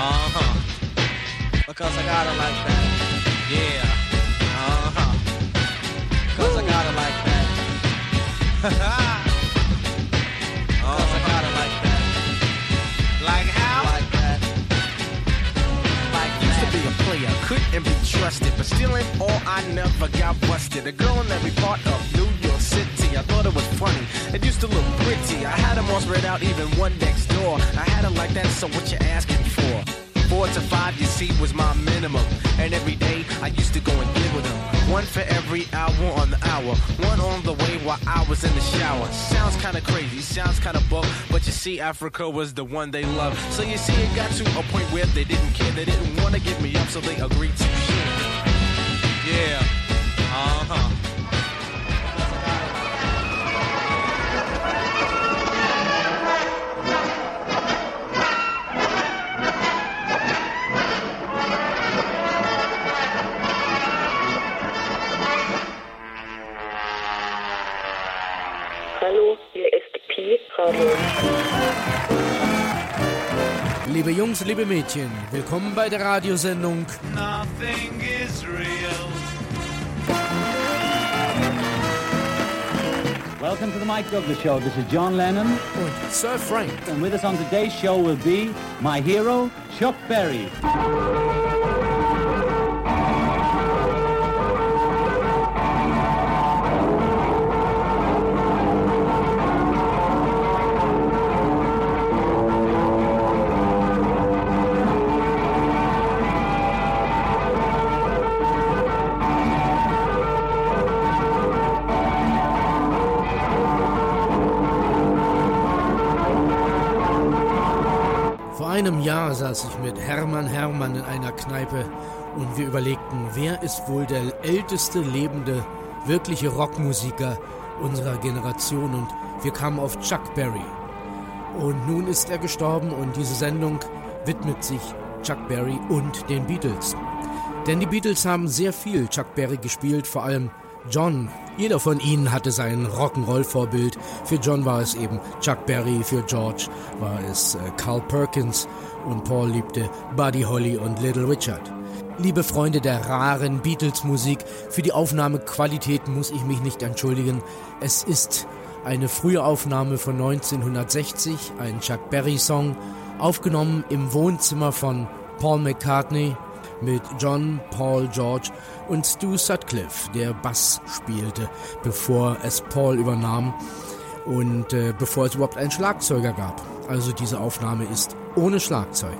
Uh-huh. Because I got it like that. Yeah. Uh-huh. Because I got it like that. Because [laughs] player, couldn't be trusted, but still ain't all I never got busted. A girl in every part of New York City, I thought it was funny. It used to look pretty. I had them all spread out, even one next door. I had it like that, so what you asking for? Four to five, you see, was my minimum. And every day, I used to go and get with them. One for every hour on the hour. One on the way while I was in the shower. Sounds kinda crazy, sounds kinda buck. But you see, Africa was the one they loved. So you see, it got to a point where they didn't care. They didn't wanna give me up, so they agreed to. Yeah. Jungs, liebe Mädchen, willkommen bei der Radiosendung Nothing is real. Welcome to the Mike Douglas Show. This is John Lennon. Und Sir Frank. And with us on today's show will be my hero, Chuck Berry. Und wir überlegten, wer ist wohl der älteste lebende, wirkliche Rockmusiker unserer Generation und wir kamen auf Chuck Berry. Und nun ist er gestorben und diese Sendung widmet sich Chuck Berry und den Beatles. Denn die Beatles haben sehr viel Chuck Berry gespielt, vor allem John. Jeder von ihnen hatte sein Rock'n'Roll-Vorbild. Für John war es eben Chuck Berry, für George war es äh, Carl Perkins und Paul liebte Buddy Holly und Little Richard. Liebe Freunde der raren Beatles-Musik, für die Aufnahmequalität muss ich mich nicht entschuldigen. Es ist eine frühe Aufnahme von 1960, ein Chuck Berry-Song, aufgenommen im Wohnzimmer von Paul McCartney mit John, Paul, George und Stu Sutcliffe, der Bass spielte, bevor es Paul übernahm und äh, bevor es überhaupt einen Schlagzeuger gab. Also diese Aufnahme ist ohne Schlagzeug.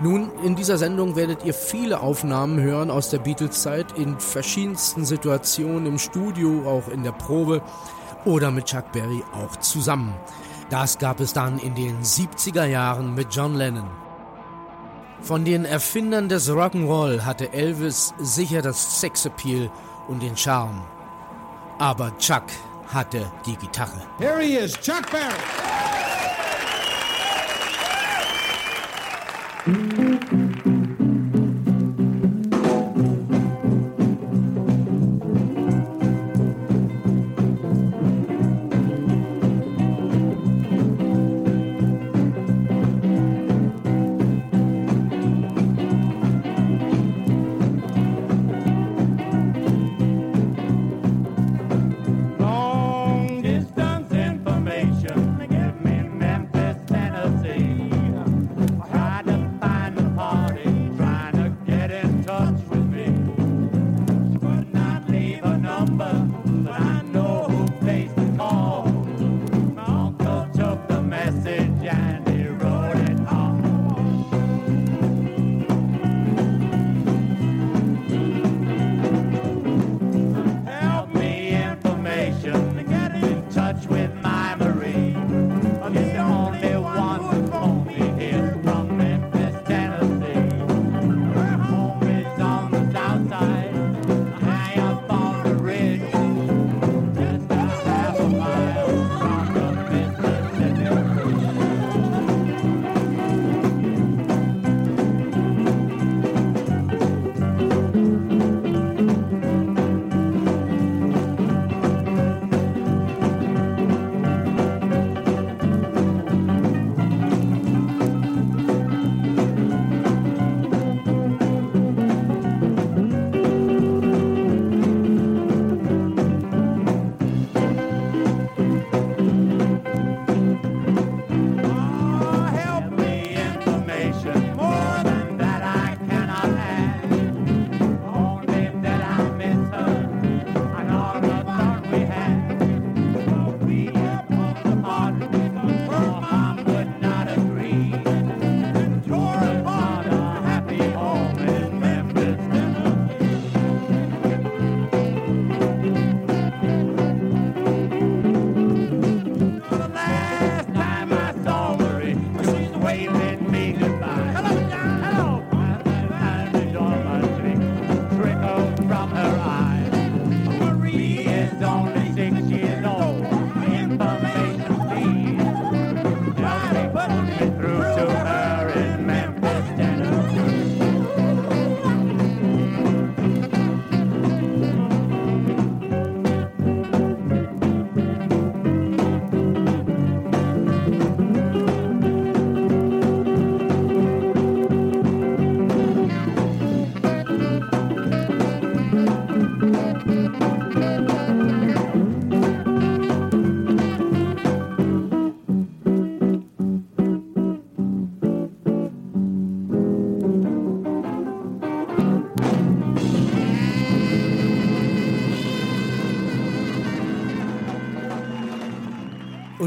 Nun, in dieser Sendung werdet ihr viele Aufnahmen hören aus der Beatles-Zeit in verschiedensten Situationen im Studio, auch in der Probe oder mit Chuck Berry auch zusammen. Das gab es dann in den 70er Jahren mit John Lennon. Von den Erfindern des Rock'n'Roll hatte Elvis sicher das Sexappeal und den Charme. Aber Chuck hatte die Gitarre. Here he is, Chuck Berry.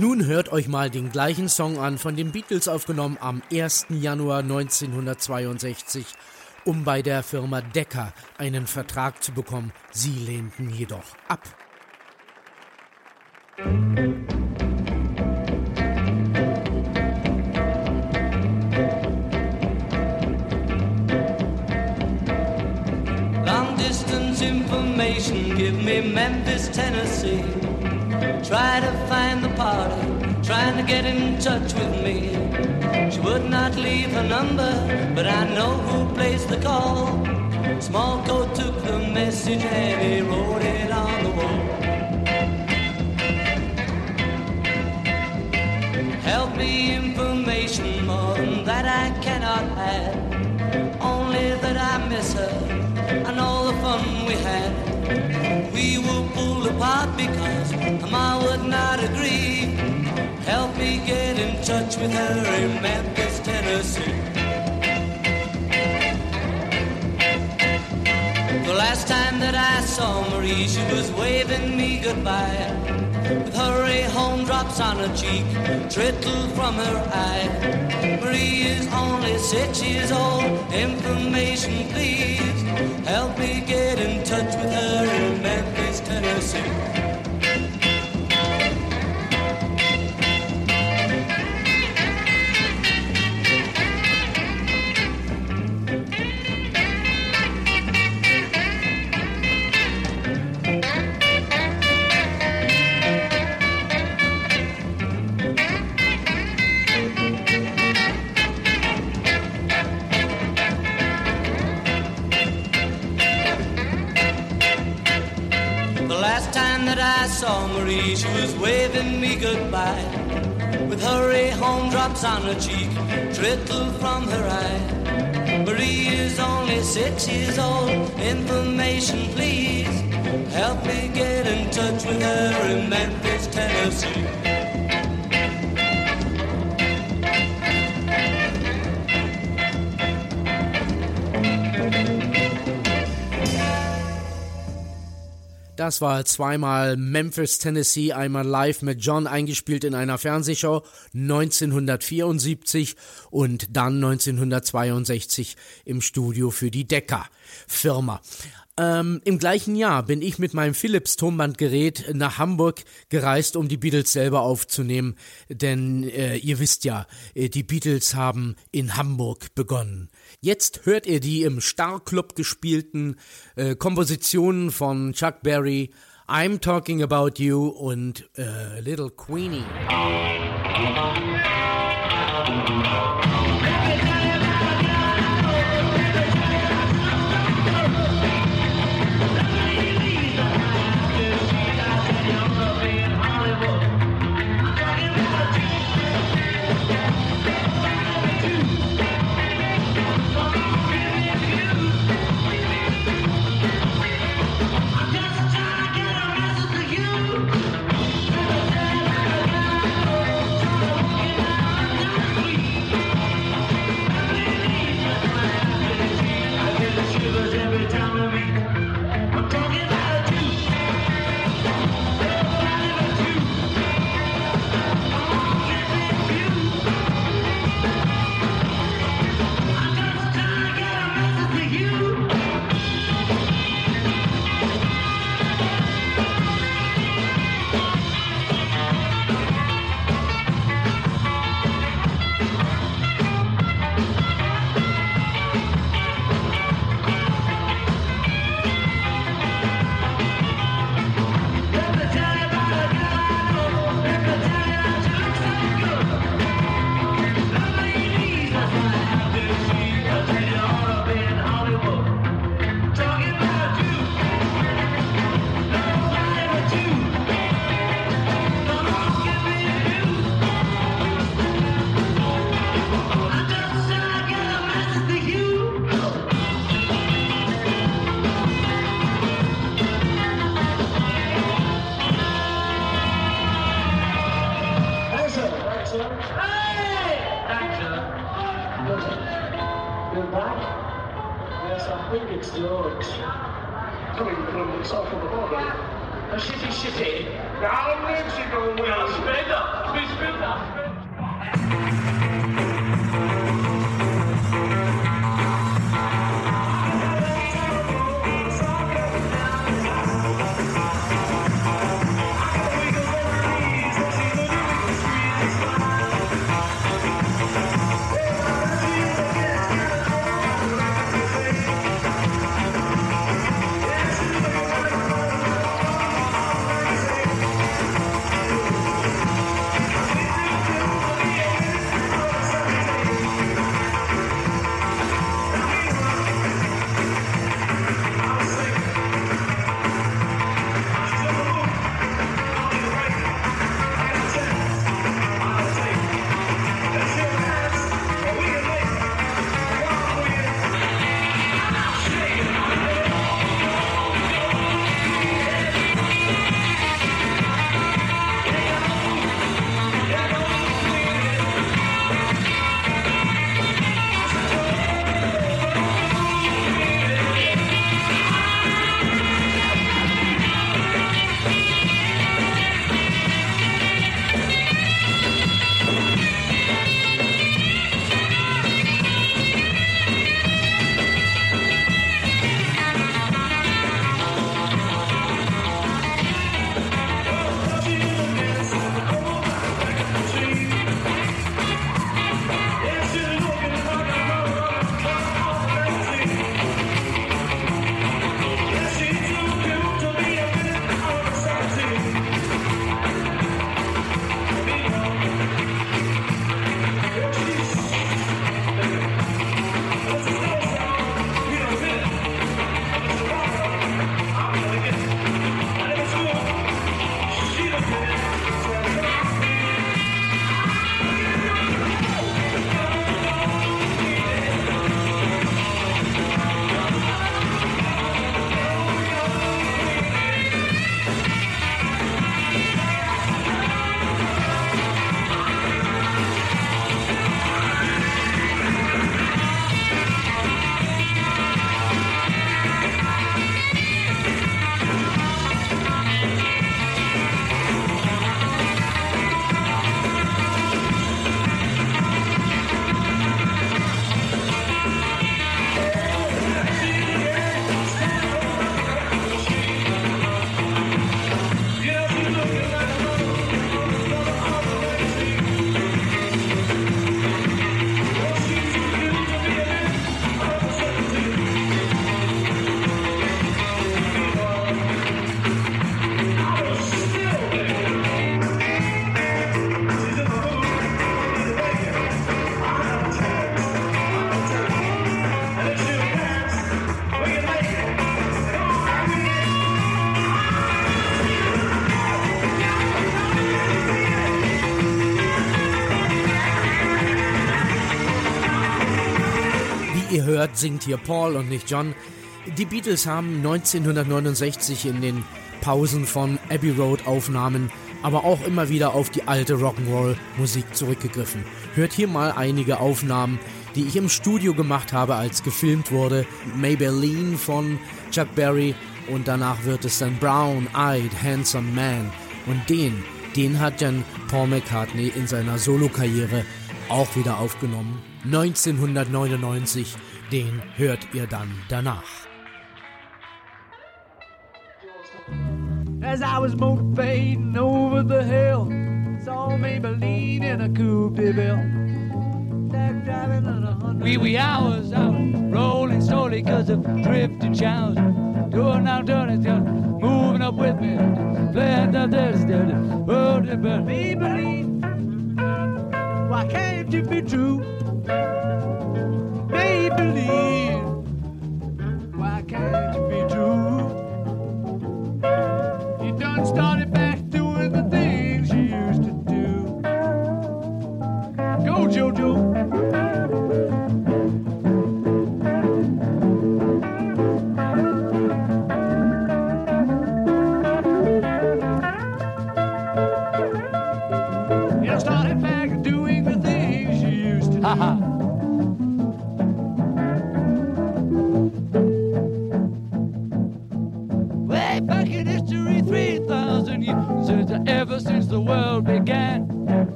Nun hört euch mal den gleichen Song an, von den Beatles aufgenommen am 1. Januar 1962, um bei der Firma Decca einen Vertrag zu bekommen. Sie lehnten jedoch ab. Long get in touch with me. She would not leave her number, but I know who placed the call. Small coat took the message and he wrote it on the wall. Help me information more than that I cannot have. Only that I miss her and all the fun we had. We were pulled apart because Ma would not agree. Help me get in touch with her in Memphis, Tennessee. The last time that I saw Marie, she was waving me goodbye. With hurry home drops on her cheek, trickle from her eye. Marie is only six years old. Information, please. Help me get in touch with her in Memphis, Tennessee. That I saw Marie, she was waving me goodbye. With hurry home drops on her cheek, trickle from her eye. Marie is only six years old. Information, please. Help me get in touch with her in Memphis, Tennessee. Das war zweimal Memphis, Tennessee, einmal live mit John eingespielt in einer Fernsehshow 1974 und dann 1962 im Studio für die Decca Firma. Ähm, Im gleichen Jahr bin ich mit meinem Philips Tonbandgerät nach Hamburg gereist, um die Beatles selber aufzunehmen. Denn äh, ihr wisst ja, äh, die Beatles haben in Hamburg begonnen. Jetzt hört ihr die im Star Club gespielten äh, Kompositionen von Chuck Berry, I'm Talking About You und äh, Little Queenie. Hört, singt hier Paul und nicht John. Die Beatles haben 1969 in den Pausen von Abbey Road Aufnahmen aber auch immer wieder auf die alte Rock'n'Roll-Musik zurückgegriffen. Hört hier mal einige Aufnahmen, die ich im Studio gemacht habe, als gefilmt wurde. Maybelline von Chuck Berry und danach wird es dann Brown Eyed Handsome Man. Und den, den hat dann Paul McCartney in seiner Solokarriere auch wieder aufgenommen. 1999, den hört ihr dann danach. As I was motivating Maybelline,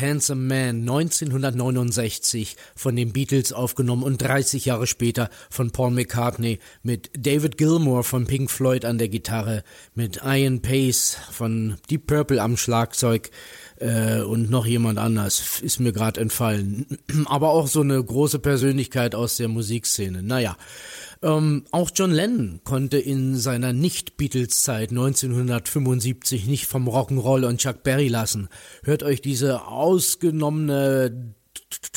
Handsome Man 1969 von den Beatles aufgenommen und 30 Jahre später von Paul McCartney mit David Gilmour von Pink Floyd an der Gitarre, mit Ian Pace von Deep Purple am Schlagzeug äh, und noch jemand anders, ist mir gerade entfallen. [clears throat] Aber auch so eine große Persönlichkeit aus der Musikszene. Naja, ähm, auch John Lennon konnte in seiner Nicht-Beatles-Zeit 1975 nicht vom Rock'n'Roll und Chuck Berry lassen. Hört euch diese ausgenommene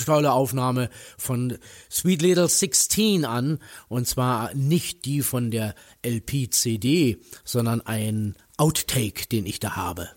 tolle Aufnahme von Sweet Little 16 an und zwar nicht die von der LP-CD, sondern ein Outtake, den ich da habe.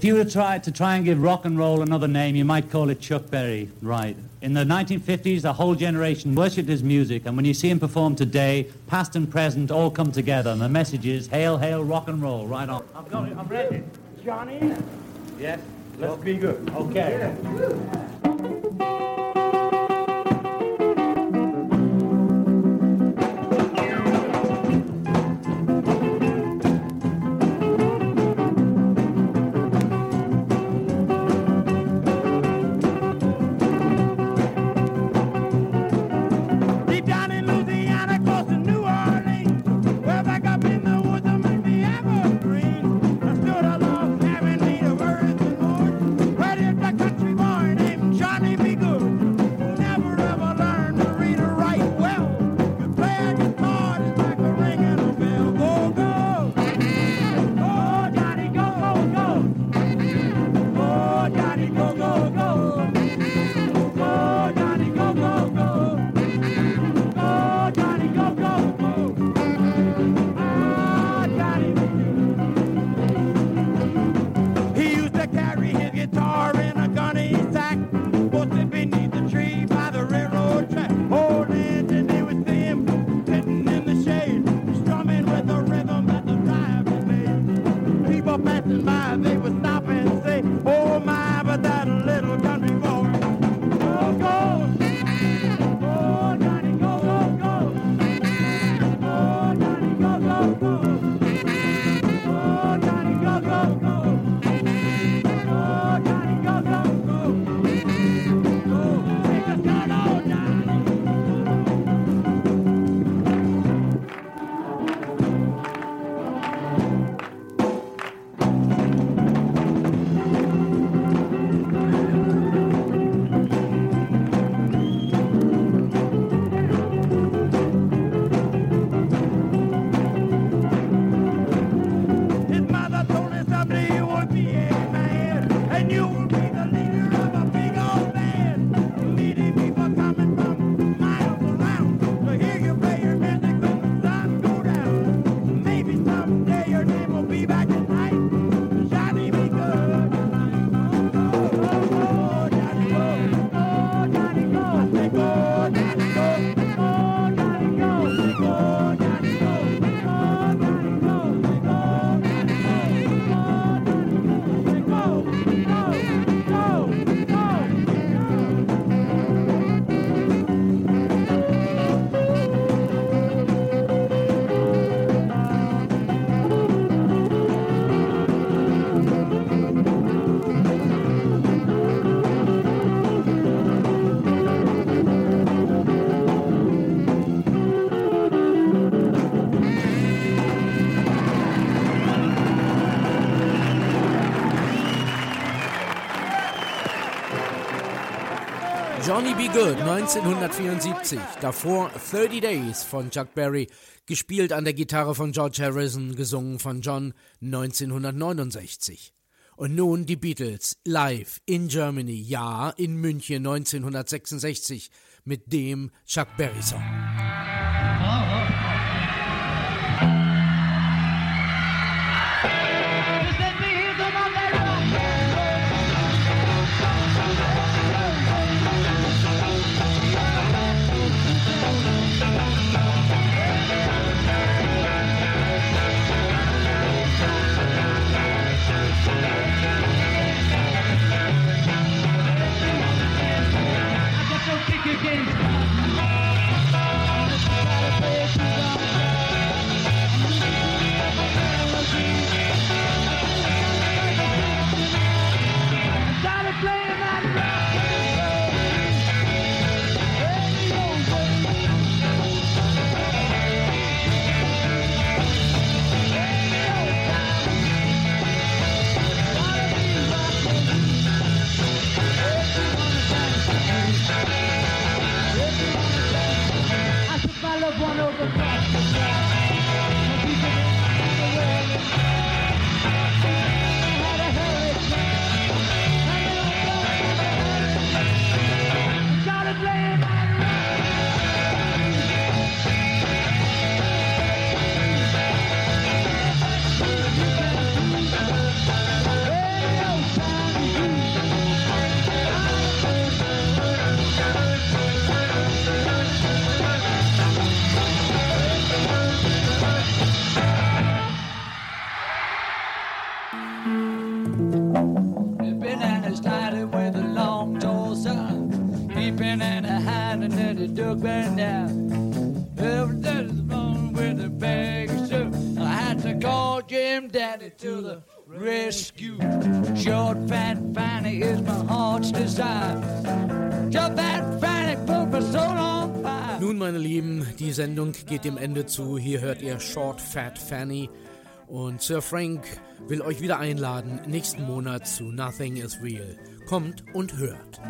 If you were to try, to try and give rock and roll another name, you might call it Chuck Berry, right? In the 1950s, a whole generation worshipped his music, and when you see him perform today, past and present all come together, and the message is hail, hail, rock and roll, right on. I've got it, I've read it. Johnny? Yes? Let's be good. Okay. Yeah. Johnny B. Good 1974. Davor 30 Days von Chuck Berry, gespielt an der Gitarre von George Harrison, gesungen von John 1969. Und nun die Beatles live in Germany, ja, in München 1966 mit dem Chuck Berry Song. To the rescue. Short, fat Fanny is my heart's desire. Short, fat Fanny put my soul on fire. Nun, meine Lieben, die Sendung geht dem Ende zu. Hier hört ihr Short, Fat Fanny. Und Sir Frank will euch wieder einladen, nächsten Monat zu Nothing is Real. Kommt und hört.